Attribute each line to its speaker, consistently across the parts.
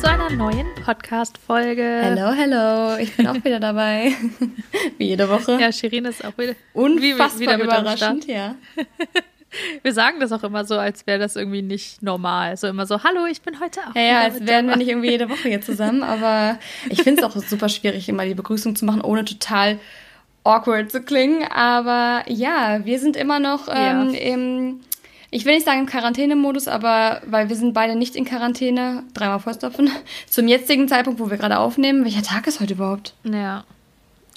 Speaker 1: zu einer neuen Podcast-Folge.
Speaker 2: Hello, hello. Ich bin auch wieder dabei. Wie jede Woche.
Speaker 1: Ja, Shirin ist auch wieder,
Speaker 2: Unfassbar
Speaker 1: wie, wieder
Speaker 2: überraschend, ja.
Speaker 1: Wir sagen das auch immer so, als wäre das irgendwie nicht normal. So immer so, hallo, ich bin heute auch
Speaker 2: Ja, ja, als wären wir nicht irgendwie jede Woche hier zusammen, aber ich finde es auch super schwierig, immer die Begrüßung zu machen, ohne total awkward zu klingen. Aber ja, wir sind immer noch ähm,
Speaker 1: Ja.
Speaker 2: im, ich will nicht sagen im Quarantänemodus, aber weil wir sind beide nicht in Quarantäne, dreimal Vollstopfen, zum jetzigen Zeitpunkt, wo wir gerade aufnehmen. Welcher Tag ist heute überhaupt?
Speaker 1: Ja.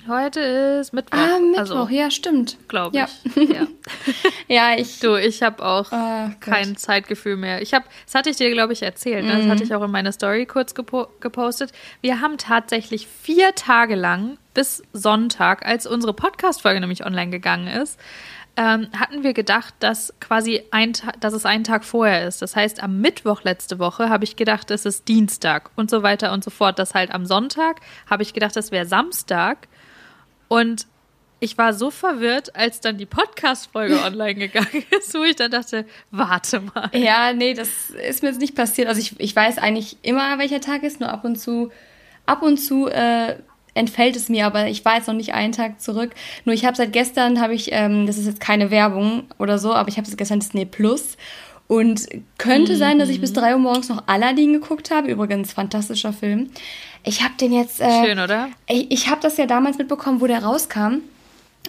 Speaker 1: Heute ist Mittwoch.
Speaker 2: Ah, Mittwoch,
Speaker 1: also,
Speaker 2: ja, stimmt.
Speaker 1: glaube
Speaker 2: Ja.
Speaker 1: ich. Ja.
Speaker 2: Ja, ich.
Speaker 1: Du, ich habe auch
Speaker 2: Gott.
Speaker 1: kein Zeitgefühl mehr. Ich habe, das hatte ich dir, glaube ich, erzählt. Ne? Das
Speaker 2: Mhm.
Speaker 1: hatte ich auch in meiner Story kurz gepo gepostet. Wir haben tatsächlich vier Tage lang bis Sonntag, als unsere Podcast-Folge nämlich online gegangen ist, ähm, hatten wir gedacht, dass quasi ein dass es einen Tag vorher ist. Das heißt, am Mittwoch letzte Woche habe ich gedacht, es ist Dienstag und so weiter und so fort. Das halt am Sonntag habe ich gedacht, das wäre Samstag. Und ich war so verwirrt, als dann die Podcast-Folge online gegangen ist, wo ich dann dachte, warte mal.
Speaker 2: Ja, nee, das ist mir jetzt nicht passiert. Also ich, ich weiß eigentlich immer, welcher Tag ist, nur ab und zu, ab und zu äh, entfällt es mir, aber ich war jetzt noch nicht einen Tag zurück. Nur ich habe seit gestern, habe ich, ähm, das ist jetzt keine Werbung oder so, aber ich habe seit gestern Disney Plus. Und könnte sein, dass ich bis drei Uhr morgens noch Aladdin geguckt habe. Übrigens, fantastischer Film. Ich habe den jetzt. Äh,
Speaker 1: Schön, oder?
Speaker 2: ich, ich habe das ja damals mitbekommen, wo der rauskam.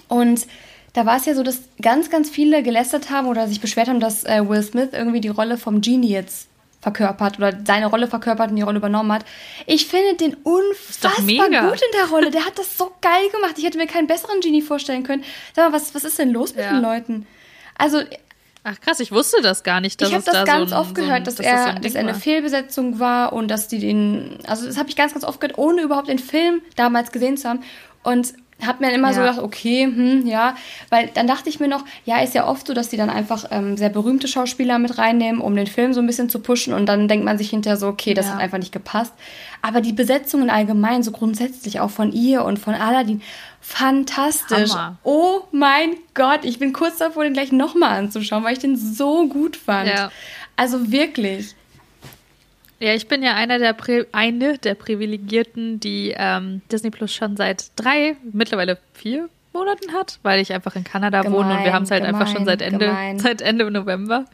Speaker 2: Und da war es ja so, dass ganz, ganz viele gelästert haben oder sich beschwert haben, dass äh, Will Smith irgendwie die Rolle vom Genie jetzt verkörpert oder seine Rolle verkörpert und die Rolle übernommen hat. Ich finde den unfassbar gut in der Rolle. Der hat das so geil gemacht. Ich hätte mir keinen besseren Genie vorstellen können. Sag mal, was, was ist denn los mit
Speaker 1: Ja.
Speaker 2: den Leuten? Also,
Speaker 1: Ach krass, ich wusste das gar nicht, dass
Speaker 2: ich habe das
Speaker 1: da
Speaker 2: ganz
Speaker 1: so
Speaker 2: oft
Speaker 1: so
Speaker 2: gehört, dass,
Speaker 1: das
Speaker 2: er,
Speaker 1: so ein
Speaker 2: dass er eine. Fehlbesetzung war und dass die den, also das habe ich ganz, ganz oft gehört, ohne überhaupt den Film damals gesehen zu haben. Und habe mir dann immer so
Speaker 1: Ja.
Speaker 2: gedacht, okay, hm, ja, weil dann dachte ich mir noch, ja, ist ja oft so, dass die dann einfach ähm, sehr berühmte Schauspieler mit reinnehmen, um den Film so ein bisschen zu pushen und dann denkt man sich hinterher so, okay, das
Speaker 1: Ja.
Speaker 2: hat einfach nicht gepasst. Aber die Besetzungen allgemein, so grundsätzlich auch von ihr und von Aladdin, fantastisch.
Speaker 1: Hammer.
Speaker 2: Oh mein Gott, ich bin kurz davor, den gleich nochmal anzuschauen, weil ich den so gut fand.
Speaker 1: Ja.
Speaker 2: Also wirklich.
Speaker 1: Ja, ich bin ja einer der Pri eine der Privilegierten, die ähm, Disney Plus schon seit drei, mittlerweile vier Monaten hat, weil ich einfach in Kanada wohne und wir
Speaker 2: Gemein,
Speaker 1: haben es halt einfach schon
Speaker 2: gemein,
Speaker 1: seit Ende,
Speaker 2: gemein.
Speaker 1: seit Ende November.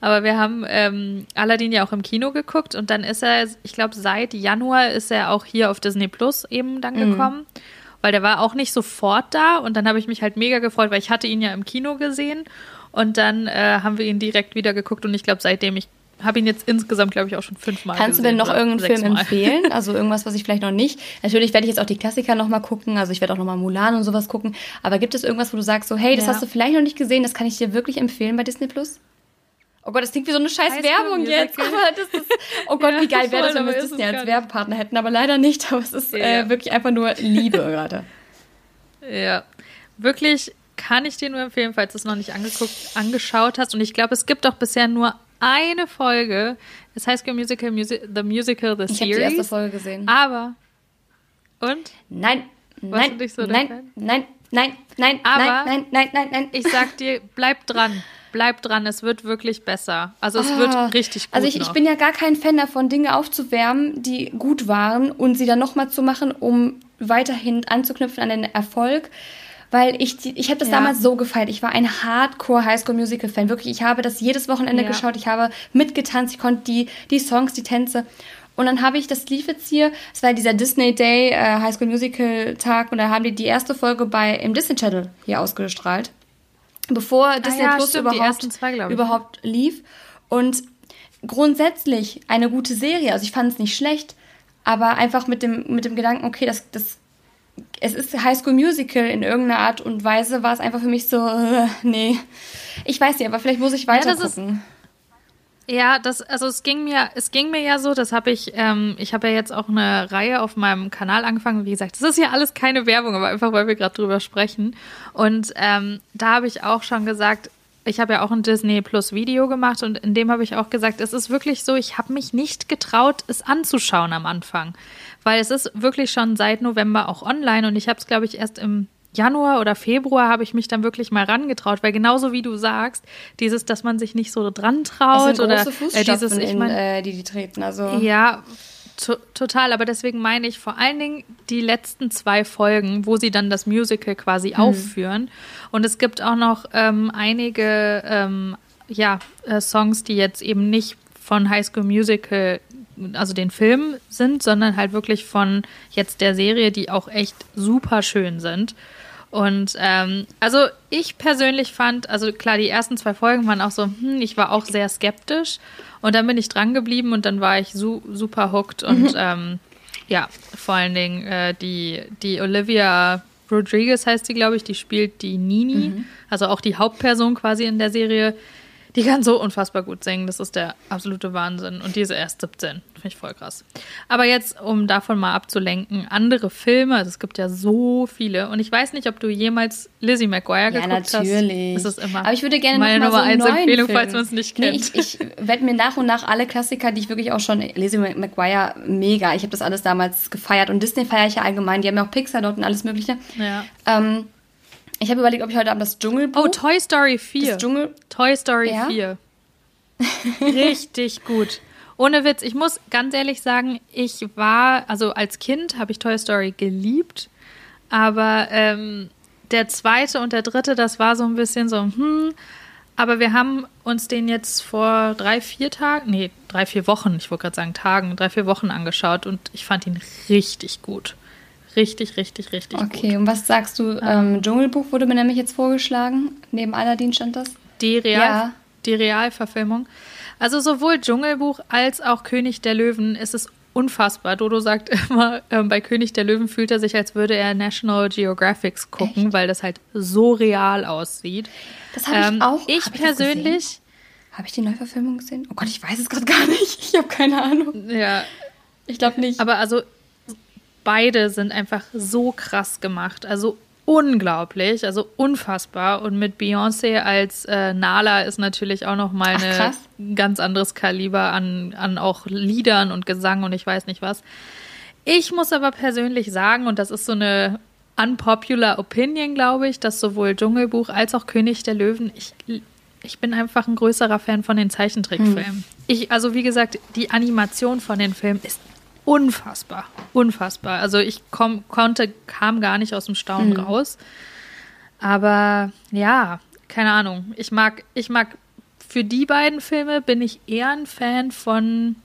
Speaker 1: Aber wir haben ähm, Aladdin ja auch im Kino geguckt und dann ist er, ich glaube, seit Januar ist er auch hier auf Disney Plus eben dann
Speaker 2: Mhm.
Speaker 1: gekommen. Weil der war auch nicht sofort da und dann habe ich mich halt mega gefreut, weil ich hatte ihn ja im Kino gesehen und dann äh, haben wir ihn direkt wieder geguckt und ich glaube, seitdem ich habe ihn jetzt insgesamt, glaube ich, auch schon fünfmal
Speaker 2: Kannst du
Speaker 1: gesehen.
Speaker 2: denn noch irgendeinen Film empfehlen? Also irgendwas, was ich vielleicht noch nicht. Natürlich werde ich jetzt auch die Klassiker nochmal gucken. Also ich werde auch nochmal Mulan und sowas gucken. Aber gibt es irgendwas, wo du sagst, so, hey, das
Speaker 1: Ja.
Speaker 2: hast du vielleicht noch nicht gesehen, das kann ich dir wirklich empfehlen bei Disney Plus? Oh Gott, das klingt wie so eine scheiß
Speaker 1: School
Speaker 2: Werbung jetzt. Aber das ist, oh Gott,
Speaker 1: Ja,
Speaker 2: wie geil wäre das, wenn wir
Speaker 1: es
Speaker 2: Disney
Speaker 1: gar
Speaker 2: als. Werbepartner hätten. Aber leider nicht. Aber es ist
Speaker 1: Ja.
Speaker 2: äh, wirklich einfach nur Liebe gerade.
Speaker 1: Ja, wirklich kann ich dir nur empfehlen, falls du es noch nicht angeguckt, angeschaut hast. Und ich glaube, es gibt auch bisher nur eine Folge. Das heißt Musical, Musi The Musical, The
Speaker 2: Ich habe
Speaker 1: Series.
Speaker 2: die erste Folge gesehen.
Speaker 1: Aber, und?
Speaker 2: Nein,
Speaker 1: Warst
Speaker 2: nein,
Speaker 1: so
Speaker 2: nein, nein, nein, nein,
Speaker 1: Aber-
Speaker 2: nein, nein, nein, nein, nein.
Speaker 1: Ich sag dir, bleib dran. Bleib dran, es wird wirklich besser. Also es
Speaker 2: Ah,
Speaker 1: wird richtig gut
Speaker 2: Also ich, ich bin ja gar kein Fan davon, Dinge aufzuwärmen, die gut waren und sie dann nochmal zu machen, um weiterhin anzuknüpfen an den Erfolg. Weil ich, ich habe das
Speaker 1: Ja.
Speaker 2: damals so gefeiert. Ich war ein Hardcore Highschool Musical Fan. Wirklich, ich habe das jedes Wochenende
Speaker 1: Ja.
Speaker 2: geschaut. Ich habe mitgetanzt. Ich konnte die, die Songs, die Tänze. Und dann habe ich, das lief jetzt hier, es war dieser Disney Day äh, High School Musical Tag und da haben die die erste Folge bei im Disney Channel hier ausgestrahlt. Bevor Disney
Speaker 1: Ah ja,
Speaker 2: Plus
Speaker 1: stimmt,
Speaker 2: überhaupt,
Speaker 1: zwei, ich.
Speaker 2: überhaupt lief. Und grundsätzlich eine gute Serie. Also ich fand es nicht schlecht, aber einfach mit dem, mit dem Gedanken, okay, das, das, es ist High School Musical in irgendeiner Art und Weise, war es einfach für mich so, äh, nee. Ich weiß nicht, aber vielleicht muss ich weiter
Speaker 1: ist-
Speaker 2: gucken.
Speaker 1: Ja, das, also es ging mir, es ging mir ja so, das habe ich, ähm, ich habe ja jetzt auch eine Reihe auf meinem Kanal angefangen. Wie gesagt, das ist ja alles keine Werbung, aber einfach, weil wir gerade drüber sprechen. Und ähm, da habe ich auch schon gesagt, ich habe ja auch ein Disney Plus Video gemacht und in dem habe ich auch gesagt, es ist wirklich so, ich habe mich nicht getraut, es anzuschauen am Anfang. weil es ist wirklich schon seit November auch online und ich habe es, glaube ich, erst im Januar oder Februar habe ich mich dann wirklich mal rangetraut, weil genauso wie du sagst, dieses, dass man sich nicht so dran traut oder
Speaker 2: äh, dieses, ich mein, in, äh, die die treten, also
Speaker 1: ja, to total. Aber deswegen meine ich vor allen Dingen die letzten zwei Folgen, wo sie dann das Musical quasi mhm. aufführen. Und es gibt auch noch ähm, einige ähm, ja, äh, Songs, die jetzt eben nicht von High School Musical also den Film sind, sondern halt wirklich von jetzt der Serie, die auch echt super schön sind. Und ähm, also ich persönlich fand, also klar, die ersten zwei Folgen waren auch so, hm, ich war auch sehr skeptisch. Und dann bin ich dran geblieben und dann war ich su super hooked. Und mhm. ähm, ja, vor allen Dingen äh, die, die Olivia Rodriguez heißt sie, glaube ich, die spielt die Nini, mhm. also auch die Hauptperson quasi in der Serie. Die kann so unfassbar gut singen. Das ist der absolute Wahnsinn. Und die ist erst 17. Finde ich voll krass. Aber jetzt, um davon mal abzulenken, andere Filme, also es gibt ja so viele. Und ich weiß nicht, ob du jemals Lizzie McGuire ja, geguckt
Speaker 2: natürlich.
Speaker 1: hast. Das ist immer
Speaker 2: Aber ich würde gerne
Speaker 1: meine
Speaker 2: Nummer
Speaker 1: so 1 Empfehlung,
Speaker 2: Film.
Speaker 1: falls man es nicht kennt.
Speaker 2: Nee, ich, ich werde mir nach und nach alle Klassiker, die ich wirklich auch schon, Lizzie McGuire, mega. Ich habe das alles damals gefeiert. Und Disney feiere ich ja allgemein. Die haben ja auch Pixar dort und alles mögliche.
Speaker 1: Ja.
Speaker 2: Ähm, ich habe überlegt, ob ich heute Abend das Dschungelbuch...
Speaker 1: Oh, Toy Story 4.
Speaker 2: Das Dschungel...
Speaker 1: Toy Story
Speaker 2: Ja?
Speaker 1: 4. Richtig gut. Ohne Witz, ich muss ganz ehrlich sagen, ich war, also als Kind habe ich Toy Story geliebt, aber ähm, der zweite und der dritte, das war so ein bisschen so, hm, aber wir haben uns den jetzt vor drei, vier Tagen, nee, drei, vier Wochen, ich wollte gerade sagen Tagen, drei, vier Wochen angeschaut und ich fand ihn richtig gut. Richtig, richtig, richtig gut.
Speaker 2: Okay, und was sagst du? Ähm, Dschungelbuch wurde mir nämlich jetzt vorgeschlagen. Neben Aladdin stand das.
Speaker 1: Die, Real,
Speaker 2: Ja.
Speaker 1: die Realverfilmung. Also sowohl Dschungelbuch als auch König der Löwen ist es unfassbar. Dodo sagt immer, ähm, bei König der Löwen fühlt er sich, als würde er National Geographics gucken, weil das halt so real aussieht.
Speaker 2: Das habe ich
Speaker 1: Ähm,
Speaker 2: auch.
Speaker 1: Ich
Speaker 2: hab
Speaker 1: persönlich,
Speaker 2: Habe ich die Neuverfilmung gesehen? Oh Gott, ich weiß es gerade gar nicht. Ich habe keine Ahnung.
Speaker 1: ja,
Speaker 2: Ich glaube nicht.
Speaker 1: aber also beide sind einfach so krass gemacht. Also unglaublich, also unfassbar. Und mit Beyoncé als äh, Nala ist natürlich auch noch mal
Speaker 2: krass.
Speaker 1: ganz anderes Kaliber an, an auch Liedern und Gesang und ich weiß nicht was. Ich muss aber persönlich sagen, und das ist so eine unpopular Opinion, glaube ich, dass sowohl Dschungelbuch als auch König der Löwen, ich, ich bin einfach ein größerer Fan von den Zeichentrickfilmen. Ich, also wie gesagt, die Animation von den Filmen ist unfassbar, unfassbar. Also ich komm, konnte, kam gar nicht aus dem Staunen raus. Aber ja, keine Ahnung. Ich mag, ich mag für die beiden Filme bin ich eher ein Fan von,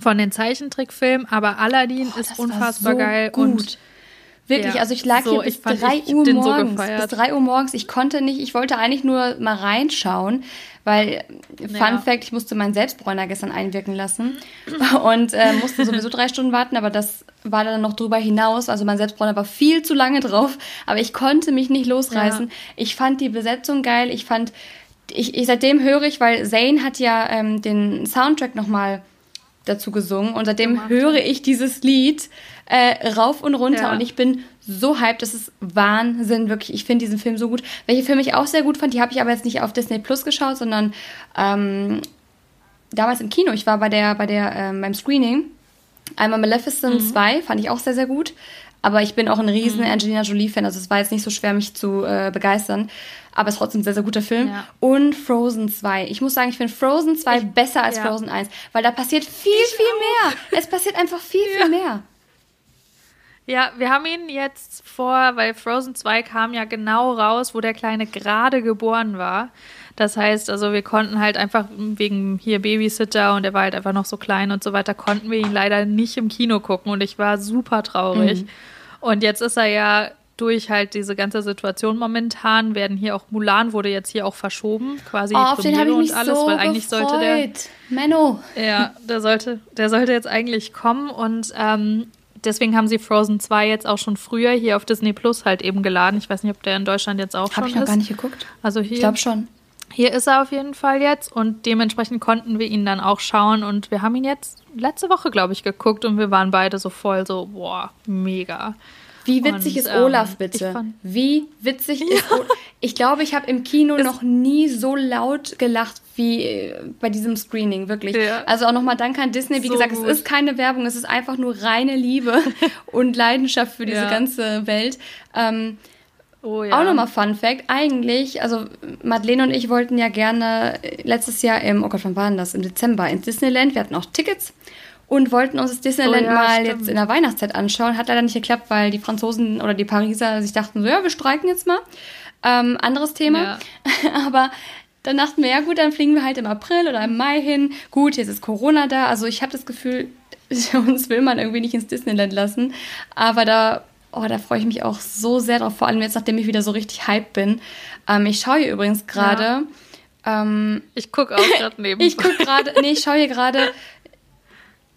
Speaker 1: von den Zeichentrickfilmen, aber Aladdin
Speaker 2: Boah,
Speaker 1: ist unfassbar
Speaker 2: so
Speaker 1: geil
Speaker 2: gut.
Speaker 1: und
Speaker 2: Wirklich,
Speaker 1: Ja,
Speaker 2: also ich lag
Speaker 1: so,
Speaker 2: hier bis
Speaker 1: ich fand-
Speaker 2: 3
Speaker 1: ich hab
Speaker 2: Uhr
Speaker 1: so
Speaker 2: morgens.
Speaker 1: gefeiert.
Speaker 2: bis 3 Uhr morgens. Ich konnte nicht, ich wollte eigentlich nur mal reinschauen, weil, Fun
Speaker 1: Ja.
Speaker 2: Fact, ich musste meinen Selbstbräuner gestern einwirken lassen und äh, musste sowieso drei Stunden warten, aber das war dann noch drüber hinaus. Also mein Selbstbräuner war viel zu lange drauf, aber ich konnte mich nicht losreißen.
Speaker 1: Ja.
Speaker 2: Ich fand die Besetzung geil, ich fand, ich, ich seitdem höre ich, weil Zayn hat ja ähm, den Soundtrack nochmal dazu gesungen und seitdem höre ich dieses Lied äh, rauf und runter
Speaker 1: Ja.
Speaker 2: und ich bin so hyped, das ist Wahnsinn, wirklich. Ich finde diesen Film so gut. Welche Filme ich auch sehr gut fand, die habe ich aber jetzt nicht auf Disney Plus geschaut, sondern ähm, damals im Kino. Ich war bei der, bei der, ähm, beim Screening. Einmal Maleficent 2, fand ich auch sehr, sehr gut. Aber ich bin auch ein riesen Angelina Jolie-Fan, also es war jetzt nicht so schwer, mich zu äh, begeistern. Aber es ist trotzdem ein sehr, sehr guter Film.
Speaker 1: Ja.
Speaker 2: Und Frozen 2. Ich muss sagen, ich finde Frozen 2 besser als
Speaker 1: ja.
Speaker 2: Frozen 1, weil da passiert viel, viel mehr. Es passiert einfach viel, viel mehr.
Speaker 1: Ja, wir haben ihn jetzt vor, weil Frozen 2 kam ja genau raus, wo der Kleine gerade geboren war. Das heißt, also wir konnten halt einfach wegen hier Babysitter und er war halt einfach noch so klein und so weiter, konnten wir ihn leider nicht im Kino gucken und ich war super traurig.
Speaker 2: Mhm.
Speaker 1: Und jetzt ist er ja durch halt diese ganze Situation momentan, werden hier auch Mulan wurde jetzt hier auch verschoben, quasi
Speaker 2: Oh, auf den
Speaker 1: Premiere
Speaker 2: ich mich
Speaker 1: und alles,
Speaker 2: so
Speaker 1: weil eigentlich
Speaker 2: gefreut.
Speaker 1: sollte der
Speaker 2: Menno.
Speaker 1: ja, der sollte, der sollte jetzt eigentlich kommen und ähm, deswegen haben sie Frozen 2 jetzt auch schon früher hier auf Disney Plus halt eben geladen. Ich weiß nicht, ob der in Deutschland jetzt auch
Speaker 2: Habe
Speaker 1: schon
Speaker 2: ich noch
Speaker 1: ist.
Speaker 2: gar nicht geguckt.
Speaker 1: Also hier,
Speaker 2: Ich glaube schon.
Speaker 1: hier ist er auf jeden Fall jetzt und dementsprechend konnten wir ihn dann auch schauen und wir haben ihn jetzt letzte Woche, glaube ich, geguckt und wir waren beide so voll so, boah, mega.
Speaker 2: Wie witzig
Speaker 1: Und,
Speaker 2: ist Olaf
Speaker 1: ähm,
Speaker 2: bitte? Wie witzig ist Olaf? Ich glaube, ich habe im Kino noch nie so laut gelacht wie äh, bei diesem Screening, wirklich.
Speaker 1: Ja.
Speaker 2: Also auch nochmal danke an Disney. Wie
Speaker 1: So
Speaker 2: gesagt,
Speaker 1: gut.
Speaker 2: es ist keine Werbung, es ist einfach nur reine Liebe und Leidenschaft für diese
Speaker 1: Ja.
Speaker 2: ganze Welt. Ähm,
Speaker 1: Oh ja.
Speaker 2: auch nochmal Fun Fact. Eigentlich, also Madeleine und ich wollten ja gerne äh, letztes Jahr im, oh Gott, wann war denn das? Im Dezember ins Disneyland. Wir hatten auch Tickets und wollten uns das Disneyland
Speaker 1: Oh ja,
Speaker 2: mal
Speaker 1: stimmt.
Speaker 2: jetzt in der Weihnachtszeit anschauen. Hat leider nicht geklappt, weil die Franzosen oder die Pariser sich dachten so, ja, wir streiken jetzt mal. Ähm, anderes Thema.
Speaker 1: Ja.
Speaker 2: Aber dann dachten wir, ja gut, dann fliegen wir halt im April oder im Mai hin. Gut, jetzt ist Corona da. Also ich habe das Gefühl, uns will man irgendwie nicht ins Disneyland lassen. Aber da, oh, da freue ich mich auch so sehr drauf. Vor allem jetzt, nachdem ich wieder so richtig hyped bin. Ähm, ich schaue hier übrigens gerade. Ähm,
Speaker 1: Ich gucke auch gerade neben.
Speaker 2: ich gucke gerade, nee, ich schaue hier gerade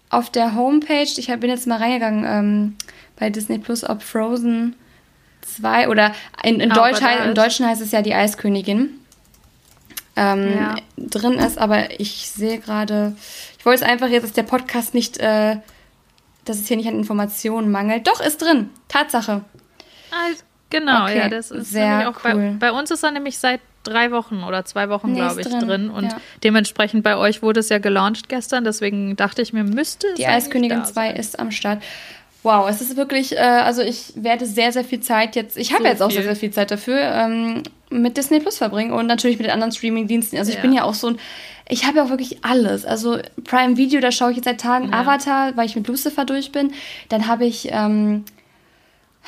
Speaker 2: auf der Homepage. Ich bin jetzt mal reingegangen ähm, bei Disney Plus, ob Frozen 2 oder in, in,
Speaker 1: Ah,
Speaker 2: Deutsch,
Speaker 1: ist-
Speaker 2: Deutschen heißt es ja die Eiskönigin. Ähm,
Speaker 1: Ja.
Speaker 2: drin ist, aber ich sehe gerade, ich wollte es einfach jetzt, dass der Podcast nicht, äh, dass es hier nicht an Informationen mangelt. Doch, ist drin. Tatsache.
Speaker 1: Ah, genau,
Speaker 2: Okay,
Speaker 1: ja, das ist
Speaker 2: sehr
Speaker 1: auch bei,
Speaker 2: cool.
Speaker 1: bei uns ist er nämlich seit drei Wochen oder zwei Wochen,
Speaker 2: Nee,
Speaker 1: glaube ich,
Speaker 2: drin,
Speaker 1: drin. Und
Speaker 2: ja.
Speaker 1: dementsprechend bei euch wurde es ja gelauncht gestern, deswegen dachte ich mir, müsste es
Speaker 2: Die Eiskönigin
Speaker 1: da
Speaker 2: 2
Speaker 1: sein.
Speaker 2: ist am Start. Wow, es ist wirklich, äh, also ich werde sehr, sehr viel Zeit jetzt, ich habe
Speaker 1: So
Speaker 2: jetzt auch
Speaker 1: viel.
Speaker 2: sehr, sehr viel Zeit dafür, ähm, mit Disney Plus verbringen und natürlich mit den anderen Streaming-Diensten. Also ich
Speaker 1: Ja.
Speaker 2: bin ja auch so ein, ich habe ja auch wirklich alles. Also Prime Video, da schaue ich jetzt seit Tagen
Speaker 1: Ja.
Speaker 2: Avatar, weil ich mit Lucifer durch bin. Dann habe ich ähm,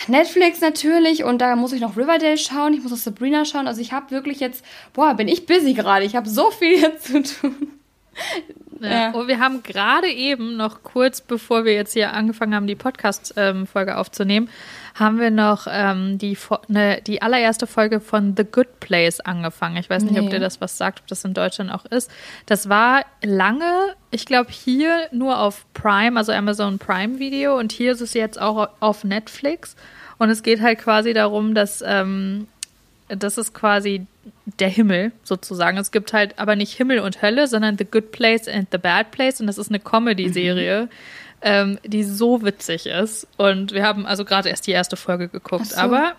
Speaker 2: Netflix natürlich und da muss ich noch Riverdale schauen, ich muss noch Sabrina schauen. Also ich habe wirklich jetzt, boah, bin ich busy gerade. Ich habe so viel jetzt zu tun.
Speaker 1: Ja.
Speaker 2: Ja.
Speaker 1: Und wir haben gerade eben noch kurz, bevor wir jetzt hier angefangen haben, die Podcast-Folge aufzunehmen, haben wir noch ähm, die, ne, die allererste Folge von The Good Place angefangen. Ich weiß nicht, ob
Speaker 2: Nee.
Speaker 1: dir das was sagt, ob das in Deutschland auch ist. Das war lange, ich glaube, hier nur auf Prime, also Amazon Prime Video und hier ist es jetzt auch auf Netflix. Und es geht halt quasi darum, dass ähm, das ist quasi der Himmel sozusagen. Es gibt halt aber nicht Himmel und Hölle, sondern The Good Place and The Bad Place. Und das ist eine Comedy-Serie, ähm, die so witzig ist. Und wir haben also gerade erst die erste Folge geguckt.
Speaker 2: So.
Speaker 1: Aber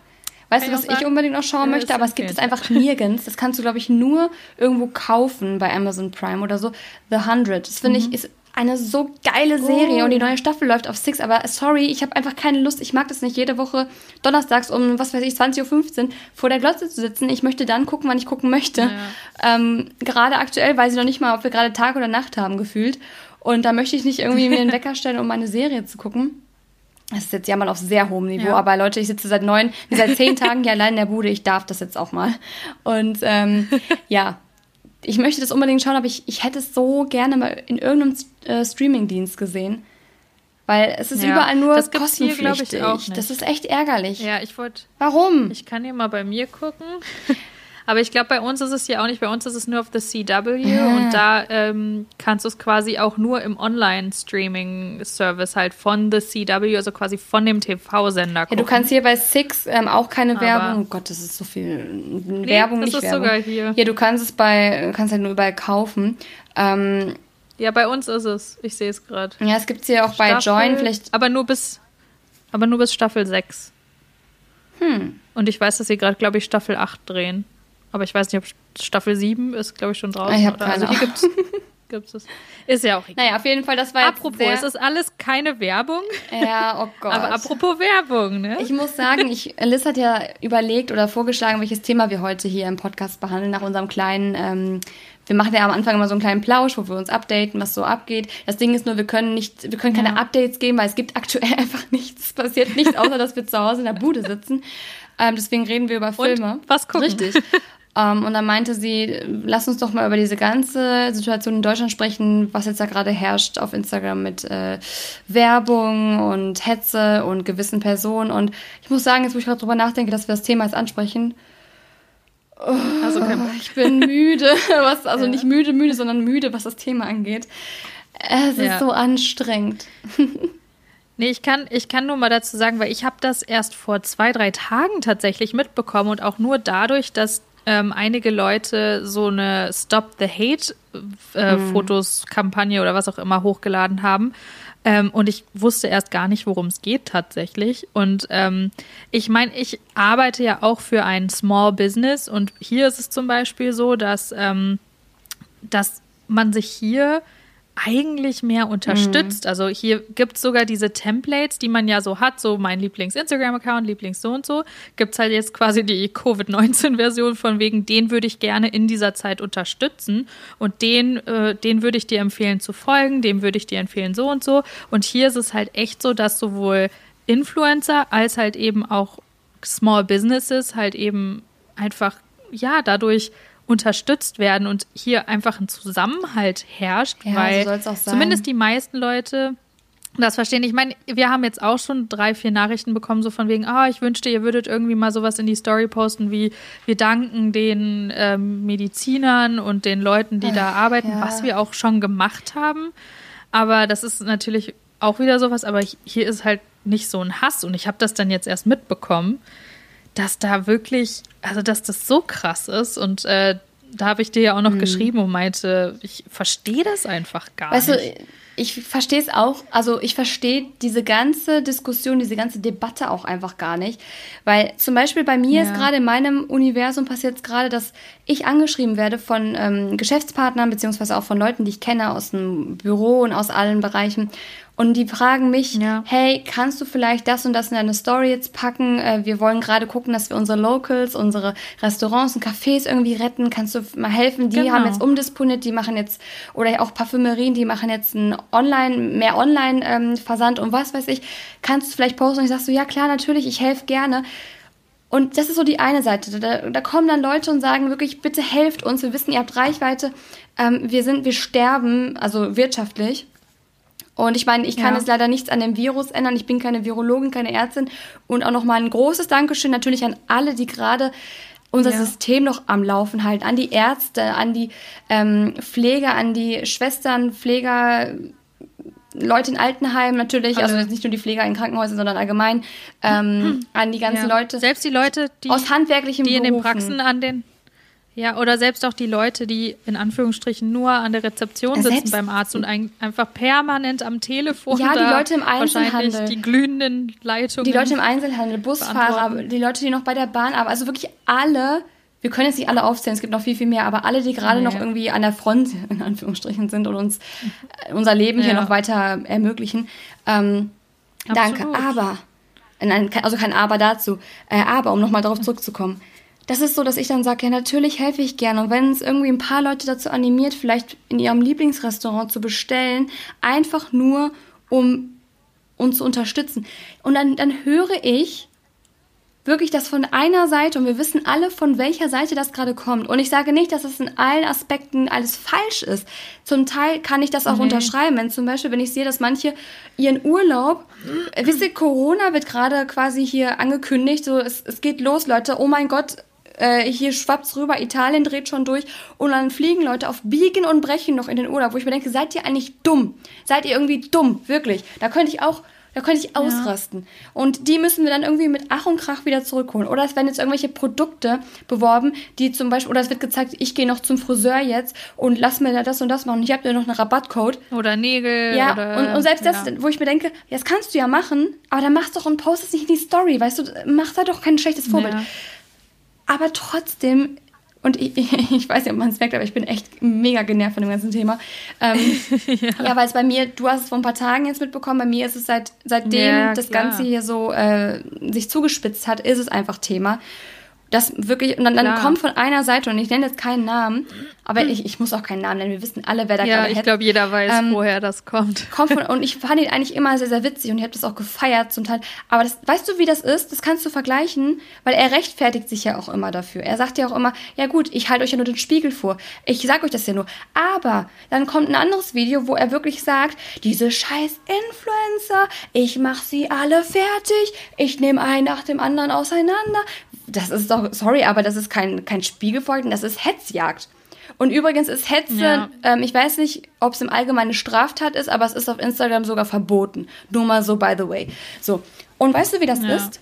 Speaker 2: Weißt du, was
Speaker 1: ich
Speaker 2: unbedingt noch schauen
Speaker 1: Ja,
Speaker 2: möchte, aber es gibt es einfach nirgends. Das kannst du, glaube ich, nur irgendwo kaufen bei Amazon Prime oder so. The 100. Das finde
Speaker 1: Mhm.
Speaker 2: ich ist eine so geile Serie
Speaker 1: Oh,
Speaker 2: und die
Speaker 1: ja.
Speaker 2: neue Staffel läuft auf Six. Aber sorry, ich habe einfach keine Lust. Ich mag das nicht, jede Woche donnerstags um, was weiß ich, 20.15 Uhr vor der Glotze zu sitzen. Ich möchte dann gucken, wann ich gucken möchte. Ähm, gerade aktuell weiß ich noch nicht mal, ob wir gerade Tag oder Nacht haben, gefühlt. Und da möchte ich nicht irgendwie mir den Wecker stellen, um meine Serie zu gucken. Das ist jetzt ja mal auf sehr hohem Niveau,
Speaker 1: Ja.
Speaker 2: aber Leute, ich sitze seit neun, seit zehn Tagen hier allein in der Bude. Ich darf das jetzt auch mal. Und ähm, ja, ich möchte das unbedingt schauen, aber ich, ich hätte es so gerne mal in irgendeinem äh, Streamingdienst gesehen. Weil es ist
Speaker 1: Ja,
Speaker 2: überall nur
Speaker 1: das gibt's hier, ich,
Speaker 2: kostenpflichtig.
Speaker 1: auch.
Speaker 2: Das ist echt ärgerlich.
Speaker 1: ja, ich wollte,
Speaker 2: Warum?
Speaker 1: ich kann hier mal bei mir gucken. Aber ich glaube, bei uns ist es ja auch nicht. Bei uns ist es nur auf The CW und da ähm, kannst du es quasi auch nur im Online-Streaming-Service halt von The CW, also quasi von dem TV-Sender
Speaker 2: Ja,
Speaker 1: gucken.
Speaker 2: du kannst hier bei Six ähm, auch keine
Speaker 1: Aber-
Speaker 2: Werbung. Oh Gott, das ist so viel Werbung,
Speaker 1: das
Speaker 2: nicht
Speaker 1: ist
Speaker 2: Werbung.
Speaker 1: sogar hier.
Speaker 2: Ja, du kannst es bei, kannst halt nur überall kaufen. Ähm,
Speaker 1: Ja, bei uns ist es. Ich sehe es gerade.
Speaker 2: ja, es gibt es hier auch bei Join, vielleicht
Speaker 1: Aber nur bis, aber nur bis Staffel 6. Hm. Und ich weiß, dass sie gerade, glaube ich, Staffel 8 drehen. Aber ich weiß nicht, ob Staffel 7 ist, glaube ich, schon draußen.
Speaker 2: Ich hab
Speaker 1: oder-
Speaker 2: keine
Speaker 1: also gibt's, gibt's es. Ist ja auch egal.
Speaker 2: Naja, auf jeden Fall, das war jetzt
Speaker 1: Apropos, es ist alles keine Werbung,
Speaker 2: Ja, oh Gott.
Speaker 1: aber apropos Werbung, ne?
Speaker 2: ich muss sagen, ich, Liz hat ja überlegt oder vorgeschlagen, welches Thema wir heute hier im Podcast behandeln, nach unserem kleinen, ähm, wir machen ja am Anfang immer so einen kleinen Plausch, wo wir uns updaten, was so abgeht. Das Ding ist nur, wir können nicht, wir können keine
Speaker 1: Ja.
Speaker 2: Updates geben, weil es gibt aktuell einfach nichts, es passiert nichts, außer dass wir zu Hause in der Bude sitzen. Ähm, deswegen reden wir über Filme.
Speaker 1: was gucken.
Speaker 2: Richtig. Ähm, und dann meinte sie, lass uns doch mal über diese ganze Situation in Deutschland sprechen, was jetzt da gerade herrscht auf Instagram mit äh, Werbung und Hetze und gewissen Personen. Und ich muss sagen, jetzt wo ich gerade drüber nachdenke, dass wir das Thema jetzt ansprechen,
Speaker 1: Also
Speaker 2: oh, ich bin müde, was, also nicht müde, müde, sondern müde, was das Thema angeht. Es ist
Speaker 1: Ja.
Speaker 2: so anstrengend.
Speaker 1: Nee, ich kann, ich kann nur mal dazu sagen, weil ich habe das erst vor zwei, drei Tagen tatsächlich mitbekommen und auch nur dadurch, dass ähm, einige Leute so eine Stop the Hate äh,
Speaker 2: Mhm.
Speaker 1: Oder was auch immer hochgeladen haben. Ähm, und ich wusste erst gar nicht, worum es geht tatsächlich. Und ähm, ich meine, ich arbeite ja auch für ein Small Business und hier ist es zum Beispiel so, dass, ähm, dass man sich hier eigentlich mehr unterstützt. Mhm. Also hier gibt es sogar diese Templates, die man ja so hat, so mein Lieblings-Instagram-Account, Lieblings so und so. Gibt es halt jetzt quasi die Covid-19-Version von wegen, den würde ich gerne in dieser Zeit unterstützen und den, äh, den würde ich dir empfehlen zu folgen, dem würde ich dir empfehlen so und so. Und hier ist es halt echt so, dass sowohl Influencer als halt eben auch Small Businesses halt eben einfach, ja, dadurch unterstützt werden und hier einfach ein Zusammenhalt herrscht, ja, weil so zumindest die meisten Leute das verstehen. Ich meine, wir haben jetzt auch schon drei, vier Nachrichten bekommen, so von wegen, ah, oh, ich wünschte, ihr würdet irgendwie mal sowas in die Story posten, wie wir danken den ähm, Medizinern und den Leuten, die da arbeiten, ja. was wir auch schon gemacht haben. Aber das ist natürlich auch wieder sowas, aber hier ist halt nicht so ein Hass und ich habe das dann jetzt erst mitbekommen dass da wirklich, also dass das so krass ist und äh, da habe ich dir ja auch noch mhm. geschrieben und meinte, ich verstehe das einfach gar weißt nicht. Weißt
Speaker 2: du, ich verstehe es auch, also ich verstehe diese ganze Diskussion, diese ganze Debatte auch einfach gar nicht. Weil zum Beispiel bei mir ja. ist gerade in meinem Universum passiert es gerade, dass ich angeschrieben werde von ähm, Geschäftspartnern, beziehungsweise auch von Leuten, die ich kenne aus dem Büro und aus allen Bereichen. Und die fragen mich, ja. hey, kannst du vielleicht das und das in deine Story jetzt packen? Äh, wir wollen gerade gucken, dass wir unsere Locals, unsere Restaurants und Cafés irgendwie retten. Kannst du mal helfen? Die genau. haben jetzt umdisponiert, die machen jetzt, oder auch Parfümerien, die machen jetzt ein Online, mehr Online-Versand ähm, und was weiß ich. Kannst du vielleicht posten? Und ich sag so, ja klar, natürlich, ich helfe gerne. Und das ist so die eine Seite. Da, da, kommen dann Leute und sagen wirklich, bitte helft uns. Wir wissen, ihr habt Reichweite. Ähm, wir sind, wir sterben, also wirtschaftlich. Und ich meine, ich kann ja. jetzt leider nichts an dem Virus ändern. Ich bin keine Virologin, keine Ärztin. Und auch nochmal ein großes Dankeschön natürlich an alle, die gerade unser ja. System noch am Laufen halten. An die Ärzte, an die ähm, Pfleger, an die Schwestern, Pfleger, Leute in Altenheimen natürlich, also, also nicht nur die Pfleger in Krankenhäusern, sondern allgemein ähm, an die ganzen ja. Leute.
Speaker 1: Selbst die Leute, die
Speaker 2: aus handwerklichen
Speaker 1: die Berufen. in den Praxen an den ja, oder selbst auch die Leute, die in Anführungsstrichen nur an der Rezeption sitzen selbst, beim Arzt und ein, einfach permanent am Telefon.
Speaker 2: Ja, die Leute im Einzelhandel.
Speaker 1: Die glühenden Leitungen.
Speaker 2: Die Leute im Einzelhandel, Busfahrer, die Leute, die noch bei der Bahn arbeiten. Also wirklich alle, wir können jetzt nicht alle aufzählen, es gibt noch viel, viel mehr, aber alle, die gerade nee. noch irgendwie an der Front, in Anführungsstrichen, sind und uns äh, unser Leben ja. hier noch weiter ermöglichen. Ähm, danke. Aber, nein, also kein Aber dazu. Äh, aber, um nochmal darauf zurückzukommen das ist so, dass ich dann sage, ja, natürlich helfe ich gerne. Und wenn es irgendwie ein paar Leute dazu animiert, vielleicht in ihrem Lieblingsrestaurant zu bestellen, einfach nur, um uns zu unterstützen. Und dann, dann höre ich wirklich das von einer Seite und wir wissen alle, von welcher Seite das gerade kommt. Und ich sage nicht, dass es in allen Aspekten alles falsch ist. Zum Teil kann ich das auch nee. unterschreiben. Wenn zum Beispiel, wenn ich sehe, dass manche ihren Urlaub, äh, wisst ihr, Corona wird gerade quasi hier angekündigt, so es, es geht los, Leute, oh mein Gott, äh, hier schwappt's rüber, Italien dreht schon durch und dann fliegen Leute auf Biegen und Brechen noch in den Urlaub, wo ich mir denke, seid ihr eigentlich dumm? Seid ihr irgendwie dumm? Wirklich. Da könnte ich auch da könnte ich ausrasten. Ja. Und die müssen wir dann irgendwie mit Ach und Krach wieder zurückholen. Oder es werden jetzt irgendwelche Produkte beworben, die zum Beispiel, oder es wird gezeigt, ich gehe noch zum Friseur jetzt und lass mir da das und das machen. Und ich habe ja noch einen Rabattcode.
Speaker 1: Oder Nägel.
Speaker 2: Ja,
Speaker 1: oder,
Speaker 2: und, und selbst ja. das, wo ich mir denke, das kannst du ja machen, aber dann machst doch und post es nicht in die Story, weißt du, mach da doch kein schlechtes Vorbild. Ja aber trotzdem, und ich, ich weiß nicht, ob man es merkt, aber ich bin echt mega genervt von dem ganzen Thema. Ähm, ja, ja weil es bei mir, du hast es vor ein paar Tagen jetzt mitbekommen, bei mir ist es seit, seitdem ja, das Ganze hier so äh, sich zugespitzt hat, ist es einfach Thema. Das wirklich, und dann, dann kommt von einer Seite, und ich nenne jetzt keinen Namen, aber ich, ich muss auch keinen Namen nennen, wir wissen alle, wer da
Speaker 1: ja, gerade Ja, ich glaube, jeder weiß, ähm, woher das kommt.
Speaker 2: kommt von, und ich fand ihn eigentlich immer sehr, sehr witzig und ich habe das auch gefeiert zum Teil. Aber das, weißt du, wie das ist? Das kannst du vergleichen, weil er rechtfertigt sich ja auch immer dafür. Er sagt ja auch immer, ja gut, ich halte euch ja nur den Spiegel vor. Ich sag euch das ja nur. Aber dann kommt ein anderes Video, wo er wirklich sagt, diese scheiß Influencer, ich mach sie alle fertig, ich nehme einen nach dem anderen auseinander. Das ist doch, sorry, aber das ist kein, kein Spiegelfolgen, das ist Hetzjagd. Und übrigens ist Hetze, ja. ähm, ich weiß nicht, ob es im Allgemeinen eine Straftat ist, aber es ist auf Instagram sogar verboten. Nur mal so, by the way. So. Und weißt du, wie das ja. ist?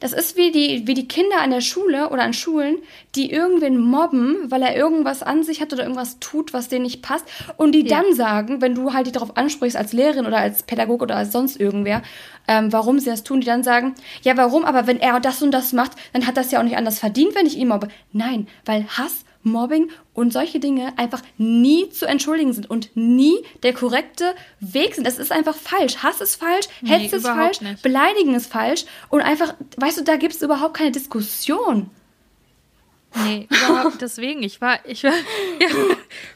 Speaker 2: das ist wie die, wie die Kinder an der Schule oder an Schulen, die irgendwen mobben, weil er irgendwas an sich hat oder irgendwas tut, was denen nicht passt. Und die ja. dann sagen, wenn du halt die darauf ansprichst als Lehrerin oder als Pädagoge oder als sonst irgendwer, ähm, warum sie das tun, die dann sagen, ja, warum? Aber wenn er das und das macht, dann hat das ja auch nicht anders verdient, wenn ich ihn mobbe. Nein, weil Hass Mobbing und solche Dinge einfach nie zu entschuldigen sind und nie der korrekte Weg sind. Das ist einfach falsch. Hass ist falsch, nee, Hetze ist falsch, nicht. Beleidigen ist falsch und einfach, weißt du, da gibt es überhaupt keine Diskussion.
Speaker 1: Nee, überhaupt deswegen. Ich war, ich war, ja,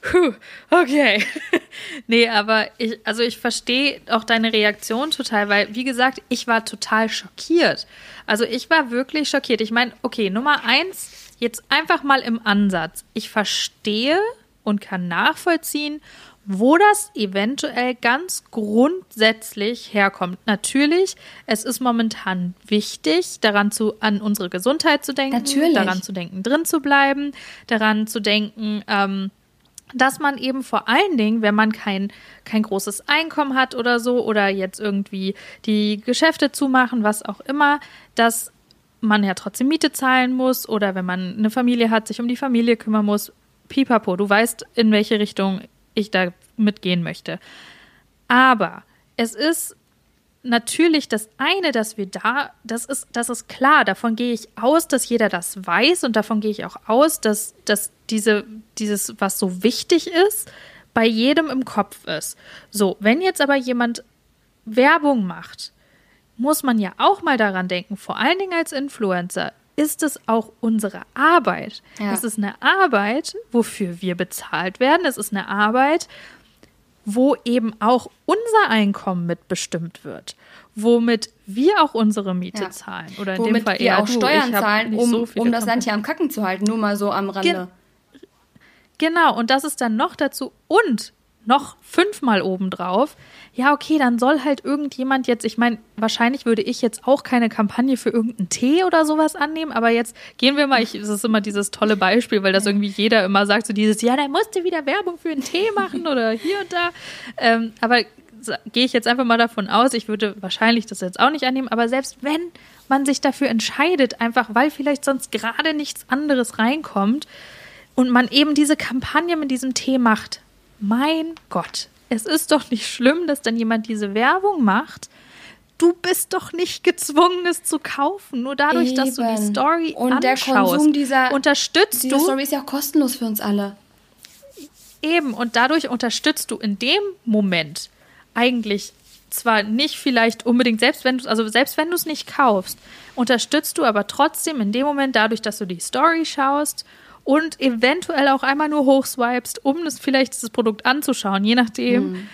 Speaker 1: puh, okay. nee, aber ich, also ich verstehe auch deine Reaktion total, weil, wie gesagt, ich war total schockiert. Also ich war wirklich schockiert. Ich meine, okay, Nummer eins, Jetzt einfach mal im Ansatz. Ich verstehe und kann nachvollziehen, wo das eventuell ganz grundsätzlich herkommt. Natürlich, es ist momentan wichtig, daran zu, an unsere Gesundheit zu denken, Natürlich. daran zu denken, drin zu bleiben, daran zu denken, ähm, dass man eben vor allen Dingen, wenn man kein, kein großes Einkommen hat oder so, oder jetzt irgendwie die Geschäfte zumachen, was auch immer, dass man ja trotzdem Miete zahlen muss oder wenn man eine Familie hat, sich um die Familie kümmern muss. Pipapo, du weißt, in welche Richtung ich da mitgehen möchte. Aber es ist natürlich das eine, dass wir da, das ist, das ist klar, davon gehe ich aus, dass jeder das weiß und davon gehe ich auch aus, dass, dass diese, dieses, was so wichtig ist, bei jedem im Kopf ist. So, wenn jetzt aber jemand Werbung macht, muss man ja auch mal daran denken, vor allen Dingen als Influencer, ist es auch unsere Arbeit. Ja. Es ist eine Arbeit, wofür wir bezahlt werden. Es ist eine Arbeit, wo eben auch unser Einkommen mitbestimmt wird, womit wir auch unsere Miete ja. zahlen. Oder in womit dem Fall wir
Speaker 2: auch du, Steuern zahlen, um, so um das Land hier am Kacken zu halten, nur mal so am Rande. Gen
Speaker 1: genau, und das ist dann noch dazu. Und noch fünfmal obendrauf, ja, okay, dann soll halt irgendjemand jetzt, ich meine, wahrscheinlich würde ich jetzt auch keine Kampagne für irgendeinen Tee oder sowas annehmen, aber jetzt gehen wir mal, ich, es ist immer dieses tolle Beispiel, weil das irgendwie jeder immer sagt, so dieses, ja, da musste wieder Werbung für einen Tee machen oder hier und da. Ähm, aber gehe ich jetzt einfach mal davon aus, ich würde wahrscheinlich das jetzt auch nicht annehmen, aber selbst wenn man sich dafür entscheidet, einfach weil vielleicht sonst gerade nichts anderes reinkommt und man eben diese Kampagne mit diesem Tee macht, mein Gott, es ist doch nicht schlimm, dass dann jemand diese Werbung macht. Du bist doch nicht gezwungen, es zu kaufen. Nur dadurch, Eben. dass du die Story Und anschaust, der Konsum dieser, unterstützt
Speaker 2: dieser
Speaker 1: du.
Speaker 2: Story ist ja auch kostenlos für uns alle.
Speaker 1: Eben. Und dadurch unterstützt du in dem Moment eigentlich zwar nicht vielleicht unbedingt, selbst wenn du, also selbst wenn du es nicht kaufst, unterstützt du aber trotzdem in dem Moment dadurch, dass du die Story schaust und eventuell auch einmal nur hochswipest, um das vielleicht das Produkt anzuschauen, je nachdem. Mhm.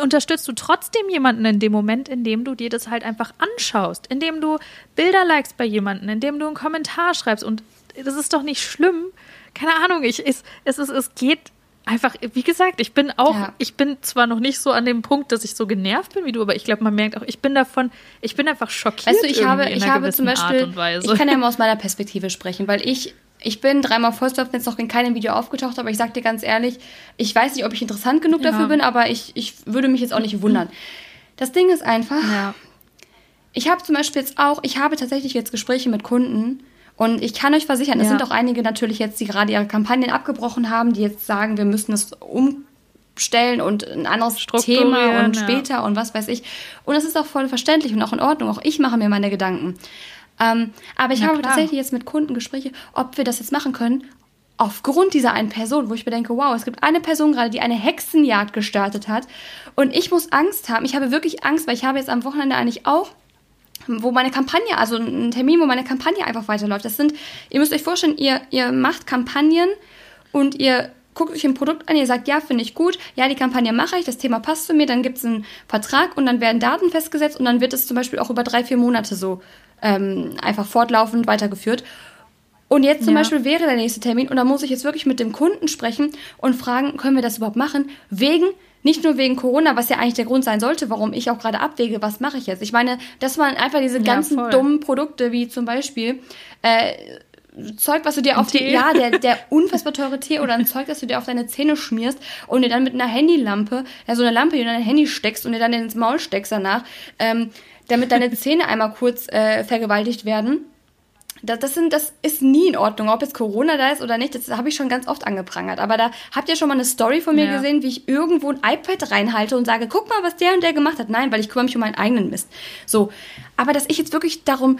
Speaker 1: Unterstützt du trotzdem jemanden in dem Moment, in dem du dir das halt einfach anschaust, indem du Bilder likest bei jemanden, indem du einen Kommentar schreibst und das ist doch nicht schlimm. Keine Ahnung, ich, es, es, es, es geht einfach, wie gesagt, ich bin auch, ja. ich bin zwar noch nicht so an dem Punkt, dass ich so genervt bin wie du, aber ich glaube, man merkt auch, ich bin davon, ich bin einfach schockiert. Weißt du,
Speaker 2: ich habe, ich habe zum Beispiel, ich kann ja mal aus meiner Perspektive sprechen, weil ich ich bin dreimal Vollstop jetzt noch in keinem Video aufgetaucht, aber ich sag dir ganz ehrlich, ich weiß nicht, ob ich interessant genug ja. dafür bin, aber ich, ich würde mich jetzt auch nicht wundern. Das Ding ist einfach, ja. ich habe zum Beispiel jetzt auch, ich habe tatsächlich jetzt Gespräche mit Kunden und ich kann euch versichern, es sind auch einige natürlich jetzt, die gerade ihre Kampagnen abgebrochen haben, die jetzt sagen, wir müssen es umstellen und ein anderes Thema und später ja. und was weiß ich. Und das ist auch voll verständlich und auch in Ordnung. Auch ich mache mir meine Gedanken. Ähm, aber ich Na habe klar. tatsächlich jetzt mit Kunden Gespräche, ob wir das jetzt machen können, aufgrund dieser einen Person, wo ich mir denke, wow, es gibt eine Person gerade, die eine Hexenjagd gestartet hat und ich muss Angst haben. Ich habe wirklich Angst, weil ich habe jetzt am Wochenende eigentlich auch wo meine Kampagne, also ein Termin, wo meine Kampagne einfach weiterläuft. Das sind, ihr müsst euch vorstellen, ihr, ihr macht Kampagnen und ihr guckt euch ein Produkt an, ihr sagt, ja, finde ich gut, ja, die Kampagne mache ich, das Thema passt zu mir, dann gibt es einen Vertrag und dann werden Daten festgesetzt und dann wird es zum Beispiel auch über drei, vier Monate so ähm, einfach fortlaufend weitergeführt. Und jetzt zum ja. Beispiel wäre der nächste Termin und da muss ich jetzt wirklich mit dem Kunden sprechen und fragen, können wir das überhaupt machen? Wegen, nicht nur wegen Corona, was ja eigentlich der Grund sein sollte, warum ich auch gerade abwäge, was mache ich jetzt. Ich meine, dass man einfach diese ganzen ja, dummen Produkte, wie zum Beispiel, äh, Zeug, was du dir auf die,
Speaker 1: Tee.
Speaker 2: ja, der, der unfassbar teure Tee oder ein Zeug, das du dir auf deine Zähne schmierst und dir dann mit einer Handylampe, ja, so eine Lampe, die du in dein Handy steckst und dir dann ins Maul steckst danach, ähm, damit deine Zähne einmal kurz äh, vergewaltigt werden. Das, das, sind, das ist nie in Ordnung, ob jetzt Corona da ist oder nicht, das habe ich schon ganz oft angeprangert. Aber da habt ihr schon mal eine Story von mir
Speaker 1: Ja.
Speaker 2: gesehen, wie ich irgendwo ein iPad reinhalte und sage, guck mal, was der und der gemacht hat. Nein, weil ich kümmere mich um meinen eigenen Mist. So, aber dass ich jetzt wirklich darum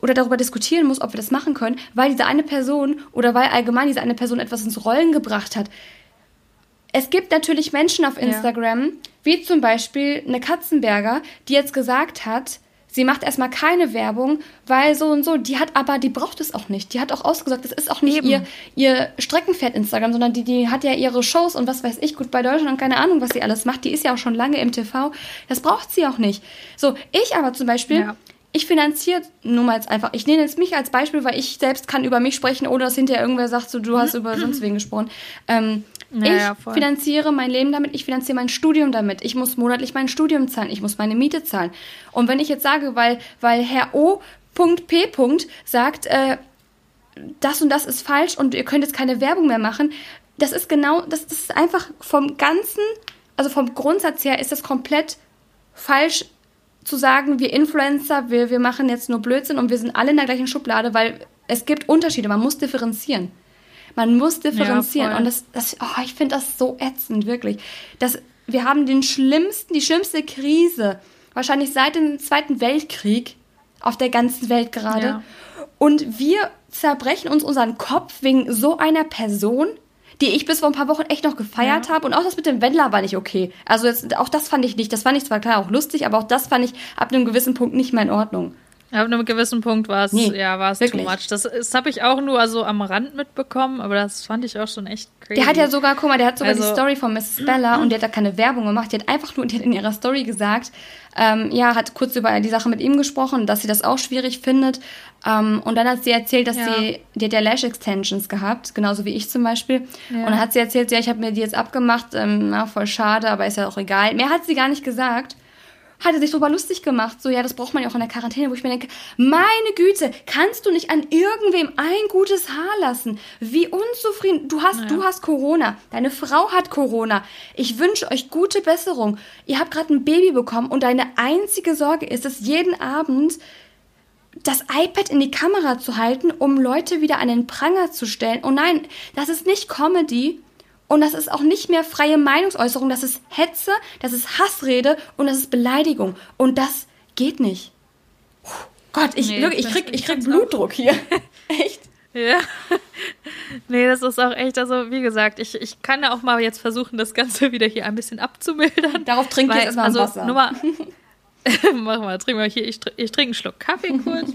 Speaker 2: oder darüber diskutieren muss, ob wir das machen können, weil diese eine Person oder weil allgemein diese eine Person etwas ins Rollen gebracht hat. Es gibt natürlich Menschen auf Instagram, wie zum Beispiel eine Katzenberger, die jetzt gesagt hat, sie macht erstmal keine Werbung, weil so und so, die hat aber, die braucht es auch nicht. Die hat auch ausgesagt, das ist auch nicht
Speaker 1: Eben.
Speaker 2: ihr, ihr Streckenpferd Instagram, sondern die, die hat ja ihre Shows und was weiß ich, gut bei Deutschland und keine Ahnung, was sie alles macht. Die ist ja auch schon lange im TV. Das braucht sie auch nicht. So, ich aber zum Beispiel,
Speaker 1: Ja.
Speaker 2: Ich finanziere nur mal jetzt einfach, ich nehme jetzt mich als Beispiel, weil ich selbst kann über mich sprechen, ohne dass hinterher irgendwer sagt, so, du hast über sonst wen gesprochen. Ähm,
Speaker 1: Ja,
Speaker 2: ich
Speaker 1: voll.
Speaker 2: finanziere mein Leben damit, ich finanziere mein Studium damit, ich muss monatlich mein Studium zahlen, ich muss meine Miete zahlen. Und wenn ich jetzt sage, weil, weil Herr O.P. sagt, äh, das und das ist falsch und ihr könnt jetzt keine Werbung mehr machen, das ist genau, das, das ist einfach vom ganzen, also vom Grundsatz her ist das komplett falsch zu sagen, wir Influencer, wir, wir machen jetzt nur Blödsinn und wir sind alle in der gleichen Schublade, weil es gibt Unterschiede, man muss differenzieren. Man muss differenzieren.
Speaker 1: voll.
Speaker 2: und das, das oh, ich finde das so ätzend, wirklich. Das, wir haben den schlimmsten, die schlimmste Krise, wahrscheinlich seit dem Zweiten Weltkrieg auf der ganzen Welt gerade.
Speaker 1: Ja.
Speaker 2: Und wir zerbrechen uns unseren Kopf wegen so einer Person, die ich bis vor ein paar Wochen echt noch gefeiert habe. Und auch das mit dem Wendler war nicht okay. Also jetzt, auch das fand ich nicht. Das fand ich zwar klar auch lustig, aber auch das fand ich ab einem gewissen Punkt nicht mehr in Ordnung.
Speaker 1: Ab einem gewissen Punkt war es,
Speaker 2: Nee,
Speaker 1: ja, war es too much. Das, das habe ich auch nur so am Rand mitbekommen, aber das fand ich auch schon echt crazy.
Speaker 2: Der hat ja sogar, guck mal, der hat sogar die
Speaker 1: Also-
Speaker 2: Story von Mrs. Bella und der hat da keine Werbung gemacht. Die hat einfach nur, die hat in ihrer Story gesagt, ähm, ja, hat kurz über die Sache mit ihm gesprochen, dass sie das auch schwierig findet. Ähm, und dann hat sie erzählt, dass
Speaker 1: Ja.
Speaker 2: sie, die hat ja Lash Extensions gehabt, genauso wie ich zum Beispiel.
Speaker 1: Ja.
Speaker 2: Und dann hat sie erzählt, ja, ich habe mir die jetzt abgemacht, ähm, na, voll schade, aber ist ja auch egal. Mehr hat sie gar nicht gesagt. Hat er sich drüber lustig gemacht, so, ja, das braucht man ja auch in der Quarantäne, wo ich mir denke, meine Güte, kannst du nicht an irgendwem ein gutes Haar lassen? Wie unzufrieden, du hast, du hast Corona, deine Frau hat Corona. Ich wünsche euch gute Besserung. Ihr habt gerade ein Baby bekommen und deine einzige Sorge ist es, jeden Abend das iPad in die Kamera zu halten, um Leute wieder an den Pranger zu stellen. Oh nein, das ist nicht Comedy und das ist auch nicht mehr freie Meinungsäußerung, das ist Hetze, das ist Hassrede und das ist Beleidigung. Und das geht nicht. Puh, Gott, ich,
Speaker 1: Nee,
Speaker 2: wirklich, ich krieg, ich krieg Blutdruck hier. Echt?
Speaker 1: Ja. nee, das ist auch echt, also wie gesagt, ich, ich kann ja auch mal jetzt versuchen, das Ganze wieder hier ein bisschen abzumildern.
Speaker 2: Darauf trinke ich jetzt erstmal
Speaker 1: also,
Speaker 2: Wasser.
Speaker 1: Nur mal, mach mal, trink mal hier, ich, ich trinke einen Schluck Kaffee kurz.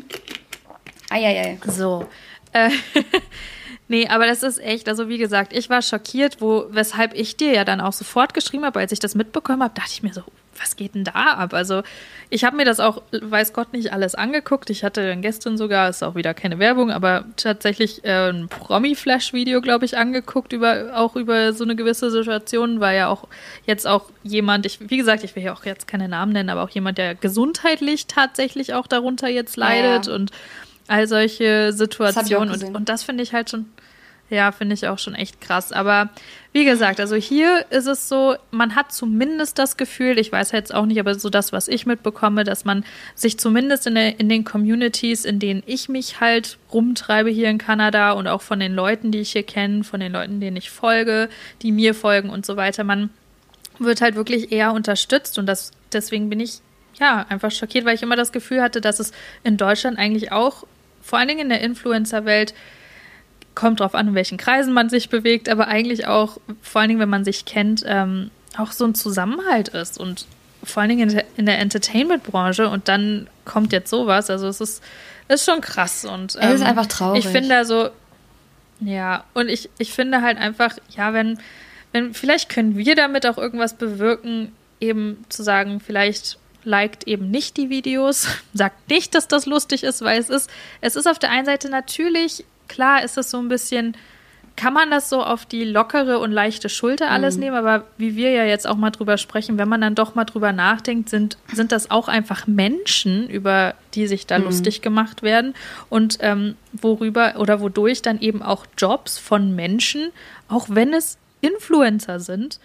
Speaker 2: Eieiei.
Speaker 1: So. Äh, nee, aber das ist echt, also wie gesagt, ich war schockiert, wo, weshalb ich dir ja dann auch sofort geschrieben habe, als ich das mitbekommen habe, dachte ich mir so, was geht denn da ab? Also ich habe mir das auch, weiß Gott, nicht alles angeguckt. Ich hatte dann gestern sogar, ist auch wieder keine Werbung, aber tatsächlich äh, ein Promi-Flash-Video, glaube ich, angeguckt, über, auch über so eine gewisse Situation, weil ja auch jetzt auch jemand, ich, wie gesagt, ich will ja auch jetzt keine Namen nennen, aber auch jemand, der gesundheitlich tatsächlich auch darunter jetzt leidet
Speaker 2: Ja.
Speaker 1: und all solche Situationen.
Speaker 2: gesehen.
Speaker 1: Und, und das finde ich halt schon, ja, finde ich auch schon echt krass. Aber wie gesagt, also hier ist es so, man hat zumindest das Gefühl, ich weiß jetzt auch nicht, aber so das, was ich mitbekomme, dass man sich zumindest in, der, in den Communities, in denen ich mich halt rumtreibe hier in Kanada und auch von den Leuten, die ich hier kenne, von den Leuten, denen ich folge, die mir folgen und so weiter, man wird halt wirklich eher unterstützt und das deswegen bin ich ja einfach schockiert, weil ich immer das Gefühl hatte, dass es in Deutschland eigentlich auch vor allen Dingen in der Influencer-Welt kommt drauf an, in welchen Kreisen man sich bewegt, aber eigentlich auch vor allen Dingen, wenn man sich kennt, ähm, auch so ein Zusammenhalt ist und vor allen Dingen in der, in der Entertainment-Branche und dann kommt jetzt sowas, also es ist, ist schon krass und
Speaker 2: Es ist
Speaker 1: ähm,
Speaker 2: einfach traurig.
Speaker 1: Ich finde also ja, und ich, ich finde halt einfach, ja, wenn, wenn, vielleicht können wir damit auch irgendwas bewirken, eben zu sagen, vielleicht liked eben nicht die Videos, sagt nicht, dass das lustig ist, weil es ist, es ist auf der einen Seite natürlich, klar ist es so ein bisschen, kann man das so auf die lockere und leichte Schulter alles mhm. nehmen, aber wie wir ja jetzt auch mal drüber sprechen, wenn man dann doch mal drüber nachdenkt, sind, sind das auch einfach Menschen, über die sich da mhm. lustig gemacht werden und ähm, worüber oder wodurch dann eben auch Jobs von Menschen, auch wenn es Influencer sind,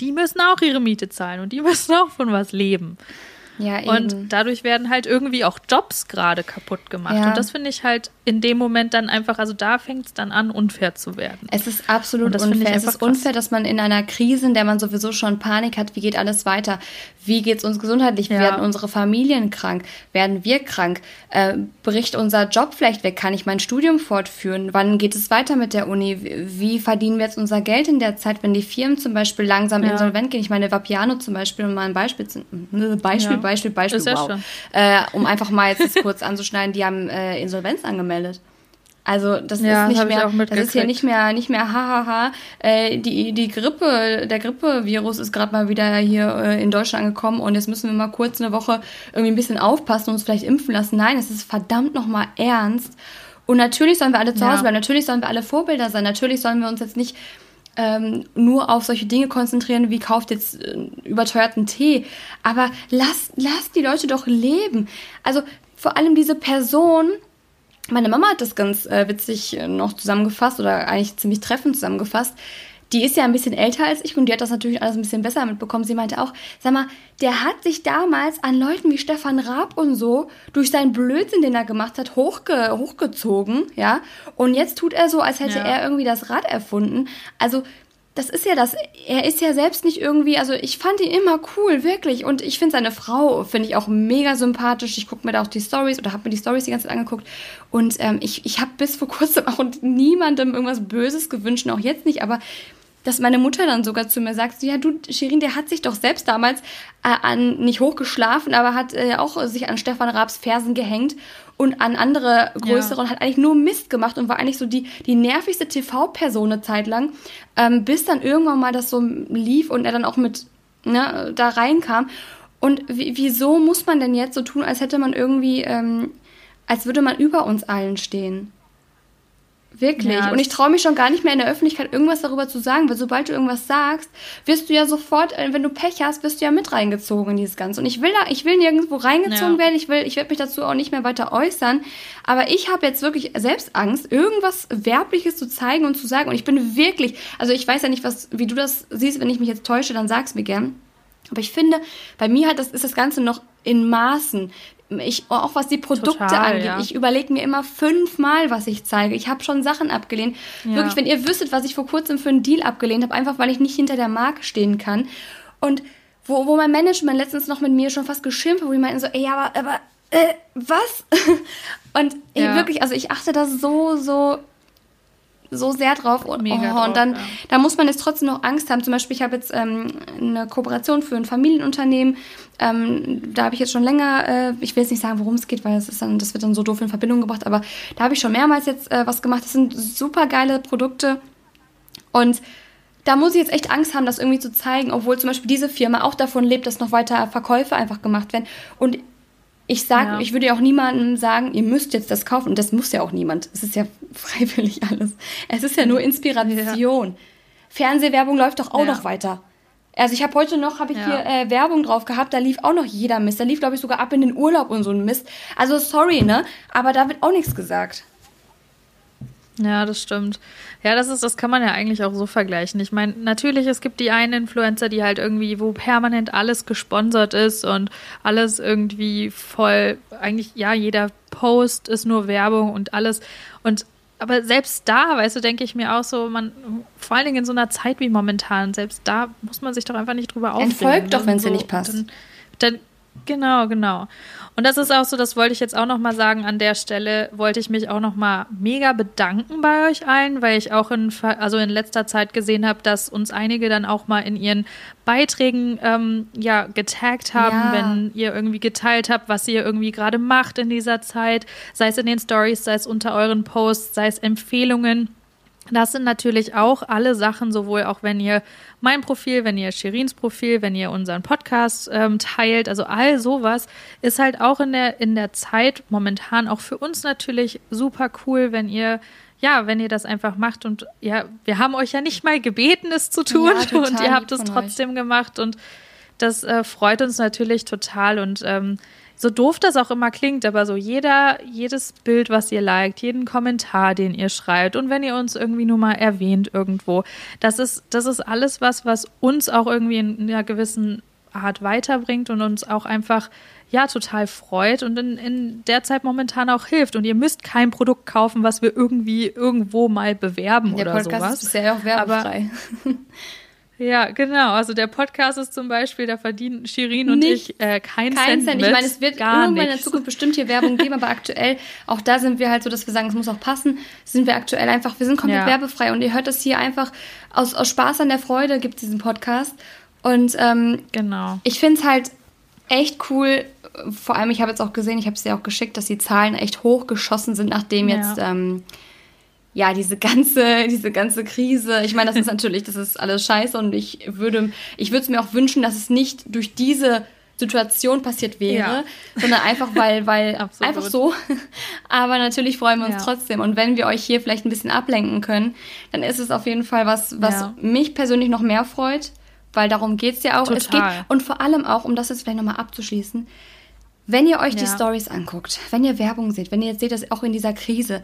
Speaker 1: die müssen auch ihre Miete zahlen und die müssen auch von was leben. Ja. Und dadurch werden halt irgendwie auch Jobs gerade kaputt gemacht. Ja. Und das finde ich halt in dem Moment dann einfach, also da fängt es dann an, unfair zu werden.
Speaker 2: Es ist absolut unfair. Es ist krass. unfair, dass man in einer Krise, in der man sowieso schon Panik hat, wie geht alles weiter? Wie geht es uns gesundheitlich? Ja. Werden unsere Familien krank? Werden wir krank? Äh, bricht unser Job vielleicht weg? Kann ich mein Studium fortführen? Wann geht es weiter mit der Uni? Wie verdienen wir jetzt unser Geld in der Zeit, wenn die Firmen zum Beispiel langsam ja. insolvent gehen? Ich meine, Vapiano zum Beispiel, um mal ein Beispiel zu, Beispiel, Beispiel, Beispiel, Beispiel, wow. Äh, um einfach mal jetzt kurz anzuschneiden, die haben äh, Insolvenz angemeldet. Also das ja, ist nicht mehr, das ist hier nicht mehr, nicht mehr hahaha. Äh, die die Grippe, der Grippevirus ist gerade mal wieder hier äh, in Deutschland angekommen und jetzt müssen wir mal kurz eine Woche irgendwie ein bisschen aufpassen und uns vielleicht impfen lassen. Nein, es ist verdammt noch mal ernst. Und natürlich sollen wir alle zu Hause bleiben. Natürlich sollen wir alle Vorbilder sein. Natürlich sollen wir uns jetzt nicht ähm, nur auf solche Dinge konzentrieren, wie kauft jetzt äh, überteuerten Tee. Aber lasst lass die Leute doch leben. Also vor allem diese Person, meine Mama hat das ganz äh, witzig äh, noch zusammengefasst oder eigentlich ziemlich treffend zusammengefasst. Die ist ja ein bisschen älter als ich und die hat das natürlich alles ein bisschen besser mitbekommen. Sie meinte auch, sag mal, der hat sich damals an Leuten wie Stefan Raab und so durch seinen Blödsinn, den er gemacht hat, hochge hochgezogen, ja. Und jetzt tut er so, als hätte ja. er irgendwie das Rad erfunden. Also das ist ja das, er ist ja selbst nicht irgendwie, also ich fand ihn immer cool, wirklich. Und ich finde seine Frau, finde ich auch mega sympathisch. Ich gucke mir da auch die Stories oder habe mir die Stories die ganze Zeit angeguckt. Und ähm, ich, ich habe bis vor kurzem auch niemandem irgendwas Böses gewünscht, auch jetzt nicht, aber dass meine Mutter dann sogar zu mir sagt, ja du, Shirin, der hat sich doch selbst damals äh, an, nicht hochgeschlafen, aber hat äh, auch sich an Stefan Raabs Fersen gehängt und an andere größere ja. und hat eigentlich nur Mist gemacht und war eigentlich so die, die nervigste TV-Person eine Zeit lang, ähm, bis dann irgendwann mal das so lief und er dann auch mit ne, da reinkam. Und wieso muss man denn jetzt so tun, als hätte man irgendwie, ähm, als würde man über uns allen stehen? Wirklich. Ja, und ich traue mich schon gar nicht mehr in der Öffentlichkeit irgendwas darüber zu sagen, weil sobald du irgendwas sagst, wirst du ja sofort, äh, wenn du Pech hast, wirst du ja mit reingezogen in dieses Ganze. Und ich will da, ich will nirgendwo reingezogen ja. werden. Ich will, ich werde mich dazu auch nicht mehr weiter äußern. Aber ich habe jetzt wirklich selbst Angst, irgendwas Werbliches zu zeigen und zu sagen. Und ich bin wirklich, also ich weiß ja nicht, was, wie du das siehst, wenn ich mich jetzt täusche, dann sag's mir gern. Aber ich finde, bei mir hat das, ist das Ganze noch in Maßen ich, auch was die Produkte Total, angeht, ja. ich überlege mir immer fünfmal, was ich zeige. Ich habe schon Sachen abgelehnt. Ja. Wirklich, wenn ihr wüsstet, was ich vor kurzem für einen Deal abgelehnt habe, einfach weil ich nicht hinter der Marke stehen kann. Und wo, wo mein Management letztens noch mit mir schon fast geschimpft, wo die meinten so, ey, aber, aber äh, was? Und ja. wirklich, also ich achte da so, so so sehr drauf und, Mega oh, drauf, und dann, ja. da muss man jetzt trotzdem noch Angst haben. Zum Beispiel, ich habe jetzt ähm, eine Kooperation für ein Familienunternehmen. Ähm, da habe ich jetzt schon länger, äh, ich will jetzt nicht sagen, worum es geht, weil das ist dann, das wird dann so doof in Verbindung gebracht, aber da habe ich schon mehrmals jetzt äh, was gemacht. Das sind super geile Produkte und da muss ich jetzt echt Angst haben, das irgendwie zu zeigen, obwohl zum Beispiel diese Firma auch davon lebt, dass noch weiter Verkäufe einfach gemacht werden. Und ich sag, ja. ich würde ja auch niemandem sagen, ihr müsst jetzt das kaufen. Und das muss ja auch niemand. Es ist ja freiwillig alles. Es ist ja nur Inspiration. Ja. Fernsehwerbung läuft doch auch ja. noch weiter. Also ich habe heute noch, habe ich hier äh, Werbung drauf gehabt, da lief auch noch jeder Mist. Da lief, glaube ich, sogar ab in den Urlaub und so ein Mist. Also sorry, ne? Aber da wird auch nichts gesagt.
Speaker 1: Ja, das stimmt. Ja, das ist, das kann man ja eigentlich auch so vergleichen. Ich meine, natürlich, es gibt die einen Influencer, die halt irgendwie, wo permanent alles gesponsert ist und alles irgendwie voll, eigentlich, ja, jeder Post ist nur Werbung und alles. Und aber selbst da, weißt du, denke ich mir auch so, man, vor allen Dingen in so einer Zeit wie momentan, selbst da muss man sich doch einfach nicht drüber aufregen. Entfolgt doch, wenn es so, dir nicht passt. Dann, dann, genau, genau. Und das ist auch so, das wollte ich jetzt auch noch mal sagen an der Stelle, wollte ich mich auch noch mal mega bedanken bei euch allen, weil ich auch in, also in letzter Zeit gesehen habe, dass uns einige dann auch mal in ihren Beiträgen ähm, ja getaggt haben, ja. wenn ihr irgendwie geteilt habt, was ihr irgendwie gerade macht in dieser Zeit, sei es in den Stories, sei es unter euren Posts, sei es Empfehlungen. Das sind natürlich auch alle Sachen, sowohl auch wenn ihr mein Profil, wenn ihr Shirins Profil, wenn ihr unseren Podcast ähm, teilt, also all sowas ist halt auch in der, in der Zeit momentan auch für uns natürlich super cool, wenn ihr ja, wenn ihr das einfach macht. Und ja, wir haben euch ja nicht mal gebeten, es zu tun. Ja, und ihr habt es trotzdem euch. gemacht. Und das äh, freut uns natürlich total. Und ähm, so doof das auch immer klingt, aber so jeder, jedes Bild, was ihr liked, jeden Kommentar, den ihr schreibt und wenn ihr uns irgendwie nur mal erwähnt irgendwo, das ist, das ist alles was, was uns auch irgendwie in einer gewissen Art weiterbringt und uns auch einfach ja total freut und in, in der Zeit momentan auch hilft. Und ihr müsst kein Produkt kaufen, was wir irgendwie irgendwo mal bewerben der oder Podcast sowas. Ist bisher auch werbefrei. Aber, Ja, genau. Also der Podcast ist zum Beispiel, da verdienen Shirin und nicht, ich äh, kein, kein Cent. Cent.
Speaker 2: Ich meine, es wird Gar irgendwann nichts. in der Zukunft bestimmt hier Werbung geben, aber aktuell, auch da sind wir halt so, dass wir sagen, es muss auch passen, sind wir aktuell einfach, wir sind komplett ja. werbefrei und ihr hört das hier einfach aus, aus Spaß an der Freude, gibt es diesen Podcast. Und ähm, genau. ich finde es halt echt cool, vor allem, ich habe jetzt auch gesehen, ich habe es dir auch geschickt, dass die Zahlen echt hochgeschossen sind, nachdem ja. jetzt ähm, ja, diese ganze, diese ganze Krise, ich meine, das ist natürlich, das ist alles scheiße und ich würde, ich würde es mir auch wünschen, dass es nicht durch diese Situation passiert wäre, ja. sondern einfach weil, weil einfach so. Aber natürlich freuen wir uns ja. trotzdem. Und wenn wir euch hier vielleicht ein bisschen ablenken können, dann ist es auf jeden Fall was, was ja. mich persönlich noch mehr freut, weil darum geht's ja auch. Total. Es geht, und vor allem auch, um das jetzt vielleicht nochmal abzuschließen, wenn ihr euch die Stories anguckt, wenn ihr Werbung seht, wenn ihr jetzt seht, dass auch in dieser Krise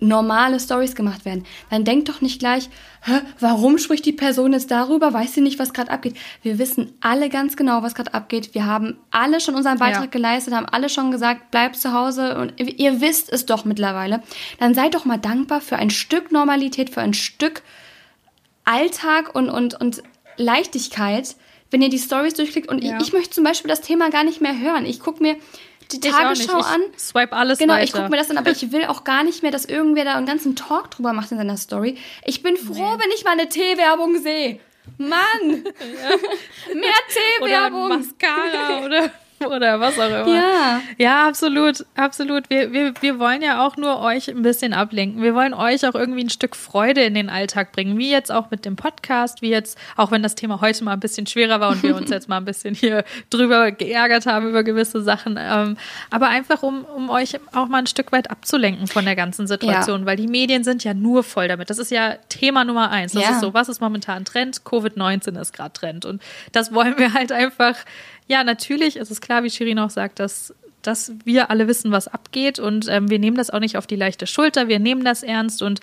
Speaker 2: normale Stories gemacht werden, dann denkt doch nicht gleich, Hä, warum spricht die Person jetzt darüber? Weiß sie nicht, was gerade abgeht? Wir wissen alle ganz genau, was gerade abgeht. Wir haben alle schon unseren Beitrag ja. geleistet, haben alle schon gesagt, bleibt zu Hause und ihr wisst es doch mittlerweile. Dann seid doch mal dankbar für ein Stück Normalität, für ein Stück Alltag und, und, und Leichtigkeit, wenn ihr die Stories durchklickt. Und ja. ich, ich möchte zum Beispiel das Thema gar nicht mehr hören. Ich gucke mir die Tagesschau an.
Speaker 1: Swipe alles
Speaker 2: Genau,
Speaker 1: weiter.
Speaker 2: ich gucke mir das an, aber ich will auch gar nicht mehr, dass irgendwer da einen ganzen Talk drüber macht in seiner Story. Ich bin froh, nee. wenn ich mal eine Teewerbung sehe. Mann! Ja. Mehr Teewerbung!
Speaker 1: Oder Mascara oder oder was auch immer. Ja. Ja, absolut, absolut. Wir, wir, wir wollen ja auch nur euch ein bisschen ablenken. Wir wollen euch auch irgendwie ein Stück Freude in den Alltag bringen. Wie jetzt auch mit dem Podcast, wie jetzt, auch wenn das Thema heute mal ein bisschen schwerer war und wir uns jetzt mal ein bisschen hier drüber geärgert haben über gewisse Sachen. Ähm, aber einfach, um, um euch auch mal ein Stück weit abzulenken von der ganzen Situation, ja. weil die Medien sind ja nur voll damit. Das ist ja Thema Nummer eins. Das ja. ist so, was ist momentan Trend? Covid-19 ist gerade Trend. Und das wollen wir halt einfach ja, natürlich ist es klar, wie Shirin auch sagt, dass, dass wir alle wissen, was abgeht und ähm, wir nehmen das auch nicht auf die leichte Schulter, wir nehmen das ernst und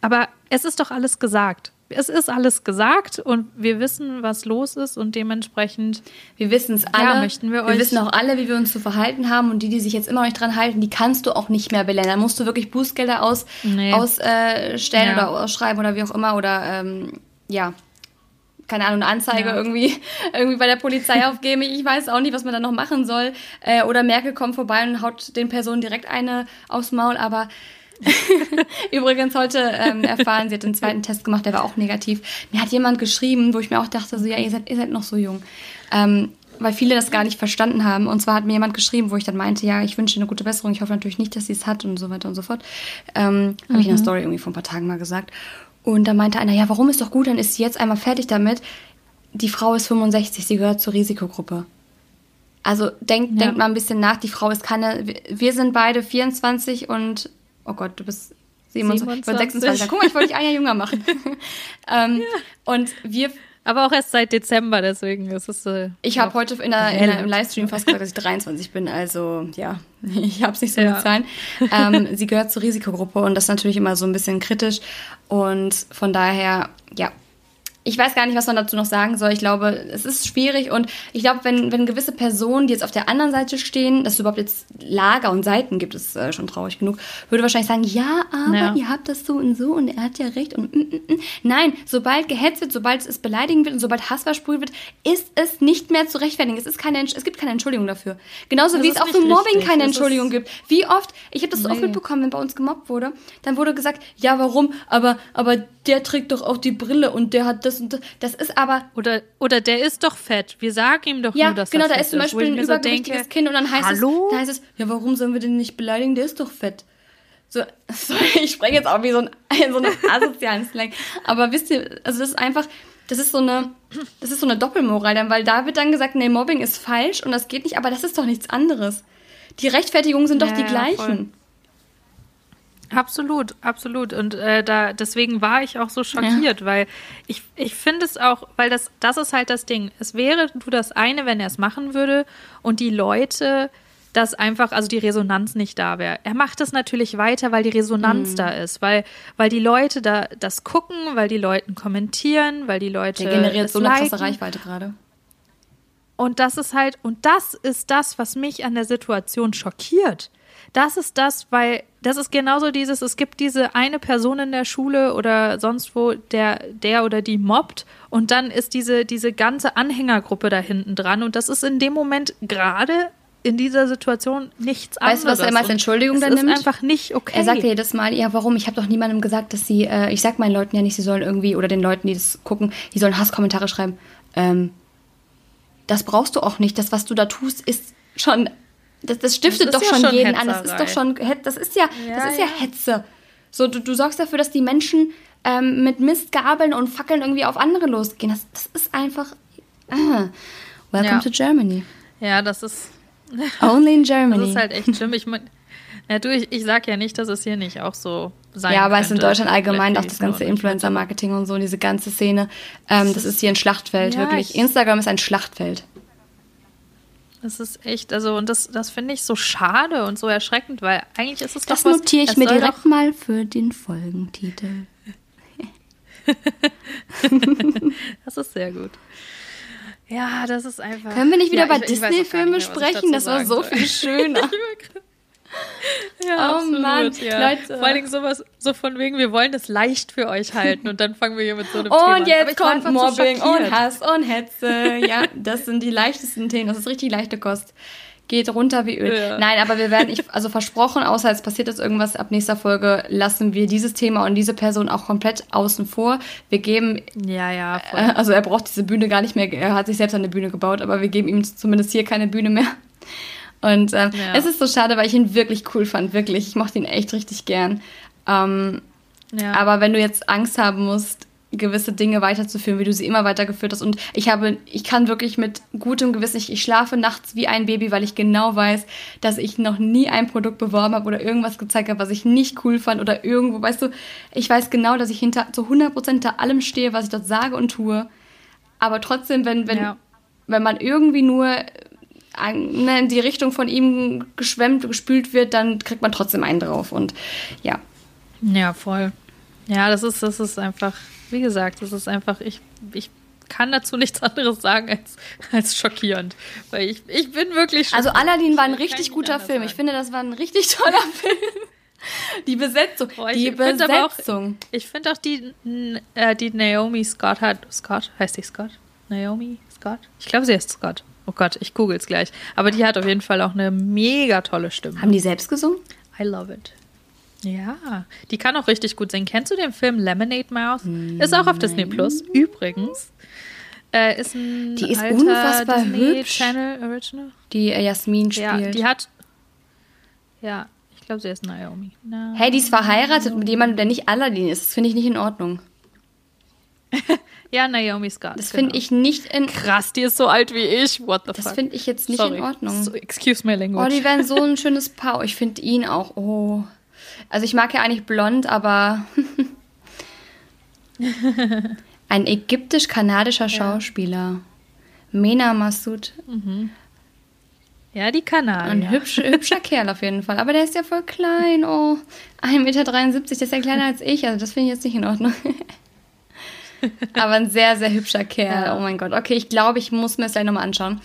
Speaker 1: aber es ist doch alles gesagt. Es ist alles gesagt und wir wissen, was los ist und dementsprechend.
Speaker 2: Wir wissen es alle. Ja, möchten wir, euch wir wissen auch alle, wie wir uns zu verhalten haben und die, die sich jetzt immer noch nicht dran halten, die kannst du auch nicht mehr belernen. Da musst du wirklich Bußgelder aus, nee. ausstellen äh, ja. oder ausschreiben oder wie auch immer oder ähm, ja, keine Ahnung, eine Anzeige ja. irgendwie, irgendwie bei der Polizei aufgeben. Ich weiß auch nicht, was man da noch machen soll. Äh, oder Merkel kommt vorbei und haut den Personen direkt eine aufs Maul. Aber übrigens heute ähm, erfahren, sie hat den zweiten Test gemacht, der war auch negativ. Mir hat jemand geschrieben, wo ich mir auch dachte, so, ja, ihr seid, ihr seid noch so jung. Ähm, weil viele das gar nicht verstanden haben. Und zwar hat mir jemand geschrieben, wo ich dann meinte, ja, ich wünsche eine gute Besserung. Ich hoffe natürlich nicht, dass sie es hat und so weiter und so fort. Ähm, mhm. Habe ich in der mhm. Story irgendwie vor ein paar Tagen mal gesagt. Und da meinte einer, ja, warum ist doch gut, dann ist sie jetzt einmal fertig damit. Die Frau ist 65, sie gehört zur Risikogruppe. Also denkt, ja. denkt mal ein bisschen nach, die Frau ist keine, wir sind beide 24 und, oh Gott, du bist 27, 27. 26. Guck mal, ich wollte dich ein Jahr jünger machen. ähm, ja. Und wir
Speaker 1: aber auch erst seit Dezember, deswegen ist es. Äh,
Speaker 2: ich habe heute in der, in der, im Livestream fast gesagt, dass ich 23 bin. Also ja, ich habe es nicht so ja. mit Zahlen. Ähm, sie gehört zur Risikogruppe und das ist natürlich immer so ein bisschen kritisch. Und von daher, ja, ich weiß gar nicht, was man dazu noch sagen soll. Ich glaube, es ist schwierig und ich glaube, wenn, wenn gewisse Personen, die jetzt auf der anderen Seite stehen, dass es überhaupt jetzt Lager und Seiten gibt, ist äh, schon traurig genug, würde wahrscheinlich sagen, ja, aber ja. ihr habt das so und so und er hat ja recht und mm, mm, mm. nein, sobald gehetzt wird, sobald es beleidigend wird und sobald Hass versprüht wird, ist es nicht mehr zu rechtfertigen. Es ist keine, es gibt keine Entschuldigung dafür. Genauso das wie es auch für Mobbing richtig. keine das Entschuldigung gibt. Wie oft, ich habe das nee. oft mitbekommen, wenn bei uns gemobbt wurde, dann wurde gesagt, ja, warum, aber, aber der trägt doch auch die Brille und der hat das das und das. Das ist aber.
Speaker 1: Oder, oder der ist doch fett. Wir sagen ihm doch ja, nur, dass genau, er fett ist. Genau, da ist zum Beispiel ein
Speaker 2: übergewichtiges so Kind und dann heißt, Hallo? es, dann heißt es, ja, warum sollen wir den nicht beleidigen? Der ist doch fett. so, sorry, ich spreche jetzt auch wie so ein, so einem asozialen Slang. Aber wisst ihr, also das ist einfach, das ist so eine, das ist so eine Doppelmoral, dann, weil da wird dann gesagt, nee, Mobbing ist falsch und das geht nicht, aber das ist doch nichts anderes. Die Rechtfertigungen sind doch ja, die gleichen. Voll.
Speaker 1: Absolut, absolut. Und äh, da deswegen war ich auch so schockiert, ja. weil ich, ich finde es auch, weil das, das ist halt das Ding. Es wäre du das eine, wenn er es machen würde und die Leute das einfach, also die Resonanz nicht da wäre. Er macht es natürlich weiter, weil die Resonanz mhm. da ist, weil, weil die Leute da das gucken, weil die Leute kommentieren, weil die Leute. Der generiert so eine liken. krasse Reichweite gerade. Und das ist halt, und das ist das, was mich an der Situation schockiert. Das ist das, weil das ist genauso dieses, es gibt diese eine Person in der Schule oder sonst wo, der, der oder die mobbt und dann ist diese, diese ganze Anhängergruppe da hinten dran und das ist in dem Moment gerade in dieser Situation nichts weißt anderes. Weißt du, was er immer als Entschuldigung dann nimmt?
Speaker 2: ist einfach nicht okay. Er sagt ja jedes Mal, ja, warum? Ich habe doch niemandem gesagt, dass sie, äh, ich sag meinen Leuten ja nicht, sie sollen irgendwie, oder den Leuten, die das gucken, die sollen Hasskommentare schreiben. Ähm, das brauchst du auch nicht. Das, was du da tust, ist schon das, das stiftet das doch ja schon jeden an. Das ist doch schon, das ist ja, ja das ist ja, ja, Hetze. So, du, du sorgst dafür, dass die Menschen ähm, mit Mistgabeln und Fackeln irgendwie auf andere losgehen. Das, das ist einfach. Uh, welcome to Germany.
Speaker 1: Ja, das ist. Only in Germany. Das ist halt echt schlimm. Ich meine. Ja, du, ich, ich sag ja nicht, dass es hier nicht auch so sein Ja, aber es ist in Deutschland
Speaker 2: allgemein auch das ganze Influencer-Marketing und so, diese ganze Szene. Ähm, das ist hier ein Schlachtfeld, ja, wirklich. Instagram ist ein Schlachtfeld.
Speaker 1: Das ist echt, also und das, das finde ich so schade und so erschreckend, weil eigentlich ist es
Speaker 2: das doch was. Das notiere ich mir direkt mal für den Folgentitel.
Speaker 1: das ist sehr gut. Ja, das ist einfach.
Speaker 2: Können wir nicht wieder ja, über Disney-Filme sprechen? Das war so viel schöner.
Speaker 1: Ja, oh absolut, Mann, ja. Leute. Vor allen Dingen sowas, so von wegen, wir wollen das leicht für euch halten und dann fangen wir hier mit so einem und Thema an. Und jetzt kommt
Speaker 2: Mobbing so und Hass und Hetze. ja, das sind die leichtesten Themen. Das ist richtig leichte Kost. Geht runter wie Öl. Ja. Nein, aber wir werden, ich, also versprochen, außer es passiert jetzt irgendwas ab nächster Folge, lassen wir dieses Thema und diese Person auch komplett außen vor. Wir geben. Ja, ja. Voll. Äh, also er braucht diese Bühne gar nicht mehr. Er hat sich selbst eine Bühne gebaut, aber wir geben ihm zumindest hier keine Bühne mehr. Und ähm, ja. es ist so schade, weil ich ihn wirklich cool fand, wirklich. Ich mochte ihn echt richtig gern. Ähm, ja. Aber wenn du jetzt Angst haben musst, gewisse Dinge weiterzuführen, wie du sie immer weitergeführt hast. Und ich habe, ich kann wirklich mit gutem Gewissen, ich, ich schlafe nachts wie ein Baby, weil ich genau weiß, dass ich noch nie ein Produkt beworben habe oder irgendwas gezeigt habe, was ich nicht cool fand oder irgendwo, weißt du, ich weiß genau, dass ich hinter, zu 100% hinter allem stehe, was ich dort sage und tue. Aber trotzdem, wenn, wenn, ja. wenn man irgendwie nur in die Richtung von ihm geschwemmt, gespült wird, dann kriegt man trotzdem einen drauf. Und ja.
Speaker 1: Ja, voll. Ja, das ist, das ist einfach, wie gesagt, das ist einfach, ich, ich kann dazu nichts anderes sagen als, als schockierend. Weil ich, ich bin wirklich
Speaker 2: Also Aladdin war ein richtig guter Film. Sagen. Ich finde, das war ein richtig toller Film. Die Besetzung. Ich
Speaker 1: die Besetzung. Auch, ich finde auch die, äh, die Naomi Scott hat. Scott? Heißt die Scott? Naomi Scott? Ich glaube, sie heißt Scott. Oh Gott, ich google es gleich. Aber die hat auf jeden Fall auch eine mega tolle Stimme.
Speaker 2: Haben die selbst gesungen?
Speaker 1: I love it. Ja, die kann auch richtig gut singen. Kennst du den Film Lemonade Mouth? Ist auch auf Disney Plus. Übrigens. Äh, ist ein die ist unfassbar Disney hübsch. Channel Original. Die äh, Jasmin spielt. Ja, die hat. Ja, ich glaube, sie ist Naomi.
Speaker 2: Naomi. Hey, die ist verheiratet mit jemandem, der nicht Aladdin ist. Das finde ich nicht in Ordnung.
Speaker 1: Ja, Naomi Scott.
Speaker 2: Das genau. finde ich nicht in.
Speaker 1: Krass, die ist so alt wie ich. What the
Speaker 2: das
Speaker 1: fuck?
Speaker 2: Das finde ich jetzt nicht Sorry. in Ordnung.
Speaker 1: So, excuse my language.
Speaker 2: Oh, die wären so ein schönes Paar. Ich finde ihn auch. Oh. Also ich mag ja eigentlich blond, aber. ein ägyptisch-kanadischer Schauspieler. Ja. Mena Massoud. Mhm.
Speaker 1: Ja, die Kanadier.
Speaker 2: Ein hübsch, hübscher Kerl auf jeden Fall. Aber der ist ja voll klein. Oh, 1,73 Meter, der ist ja kleiner als ich. Also das finde ich jetzt nicht in Ordnung. Aber ein sehr, sehr hübscher Kerl. Ja. Oh mein Gott. Okay, ich glaube, ich muss mir das gleich nochmal anschauen.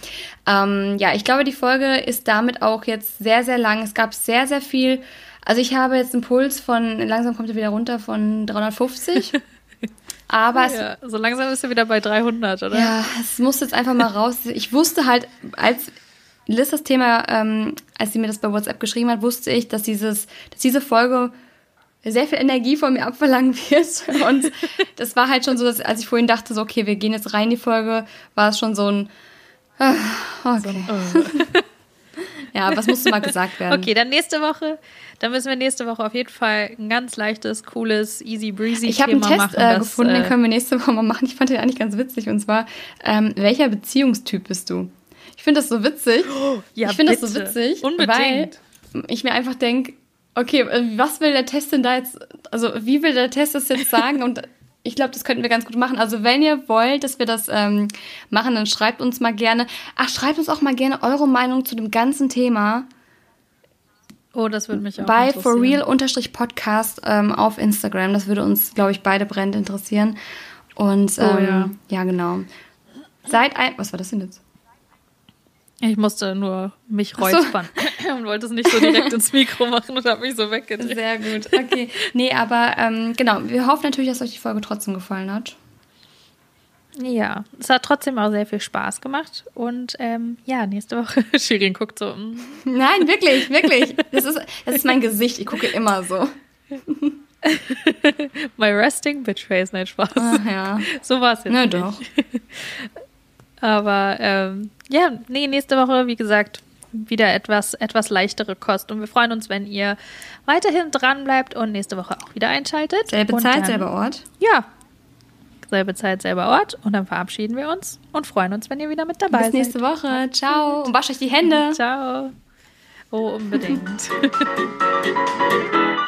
Speaker 2: Ähm, ja, ich glaube, die Folge ist damit auch jetzt sehr, sehr lang. Es gab sehr, sehr viel. Also ich habe jetzt einen Puls von, langsam kommt er wieder runter von 350. Aber es,
Speaker 1: ja, so langsam ist er wieder bei 300, oder?
Speaker 2: Ja, es muss jetzt einfach mal raus. Ich wusste halt, als Liz das Thema, ähm, als sie mir das bei WhatsApp geschrieben hat, wusste ich, dass dieses, dass diese Folge sehr viel Energie von mir abverlangen wird. Und das war halt schon so, dass als ich vorhin dachte, so, okay, wir gehen jetzt rein in die Folge, war es schon so ein. Ah, okay. So, oh. Ja, was musste mal gesagt werden?
Speaker 1: Okay, dann nächste Woche, dann müssen wir nächste Woche auf jeden Fall ein ganz leichtes, cooles, easy breezy
Speaker 2: Ich habe einen Test machen, äh, gefunden, das, den können wir nächste Woche mal machen. Ich fand den eigentlich ganz witzig. Und zwar, ähm, welcher Beziehungstyp bist du? Ich finde das so witzig. Oh, ja, ich finde das so witzig, Unbedingt. weil ich mir einfach denke, okay, äh, was will der Test denn da jetzt, also wie will der Test das jetzt sagen? Und ich glaube, das könnten wir ganz gut machen. Also wenn ihr wollt, dass wir das ähm, machen, dann schreibt uns mal gerne. Ach, schreibt uns auch mal gerne eure Meinung zu dem ganzen Thema.
Speaker 1: Oh, das würde mich auch
Speaker 2: Bei forreal-podcast ähm, auf Instagram. Das würde uns, glaube ich, beide brennend interessieren. Und ähm, oh, ja. Ja, genau. Seid ein. Was war das denn jetzt?
Speaker 1: Ich musste nur mich räuspern so. und wollte es nicht so direkt ins Mikro machen und habe mich so weggedreht.
Speaker 2: Sehr gut, okay. Nee, aber ähm, genau, wir hoffen natürlich, dass euch die Folge trotzdem gefallen hat.
Speaker 1: Ja, es hat trotzdem auch sehr viel Spaß gemacht. Und ähm, ja, nächste Woche, Shirin guckt so. Mm.
Speaker 2: Nein, wirklich, wirklich. Das ist, das ist mein Gesicht. Ich gucke immer so.
Speaker 1: My resting bitch face, nein, Spaß.
Speaker 2: Ach, ja.
Speaker 1: So war es jetzt.
Speaker 2: Na nicht. doch.
Speaker 1: Aber ähm, ja, nee, nächste Woche, wie gesagt, wieder etwas, etwas leichtere Kost. Und wir freuen uns, wenn ihr weiterhin dran bleibt und nächste Woche auch wieder einschaltet.
Speaker 2: Selbe
Speaker 1: und
Speaker 2: Zeit, dann, selber Ort.
Speaker 1: Ja. Selbe Zeit, selber Ort. Und dann verabschieden wir uns und freuen uns, wenn ihr wieder mit dabei
Speaker 2: seid. Bis nächste. Woche. Ciao. Und wascht euch die Hände.
Speaker 1: Ciao. Oh, unbedingt.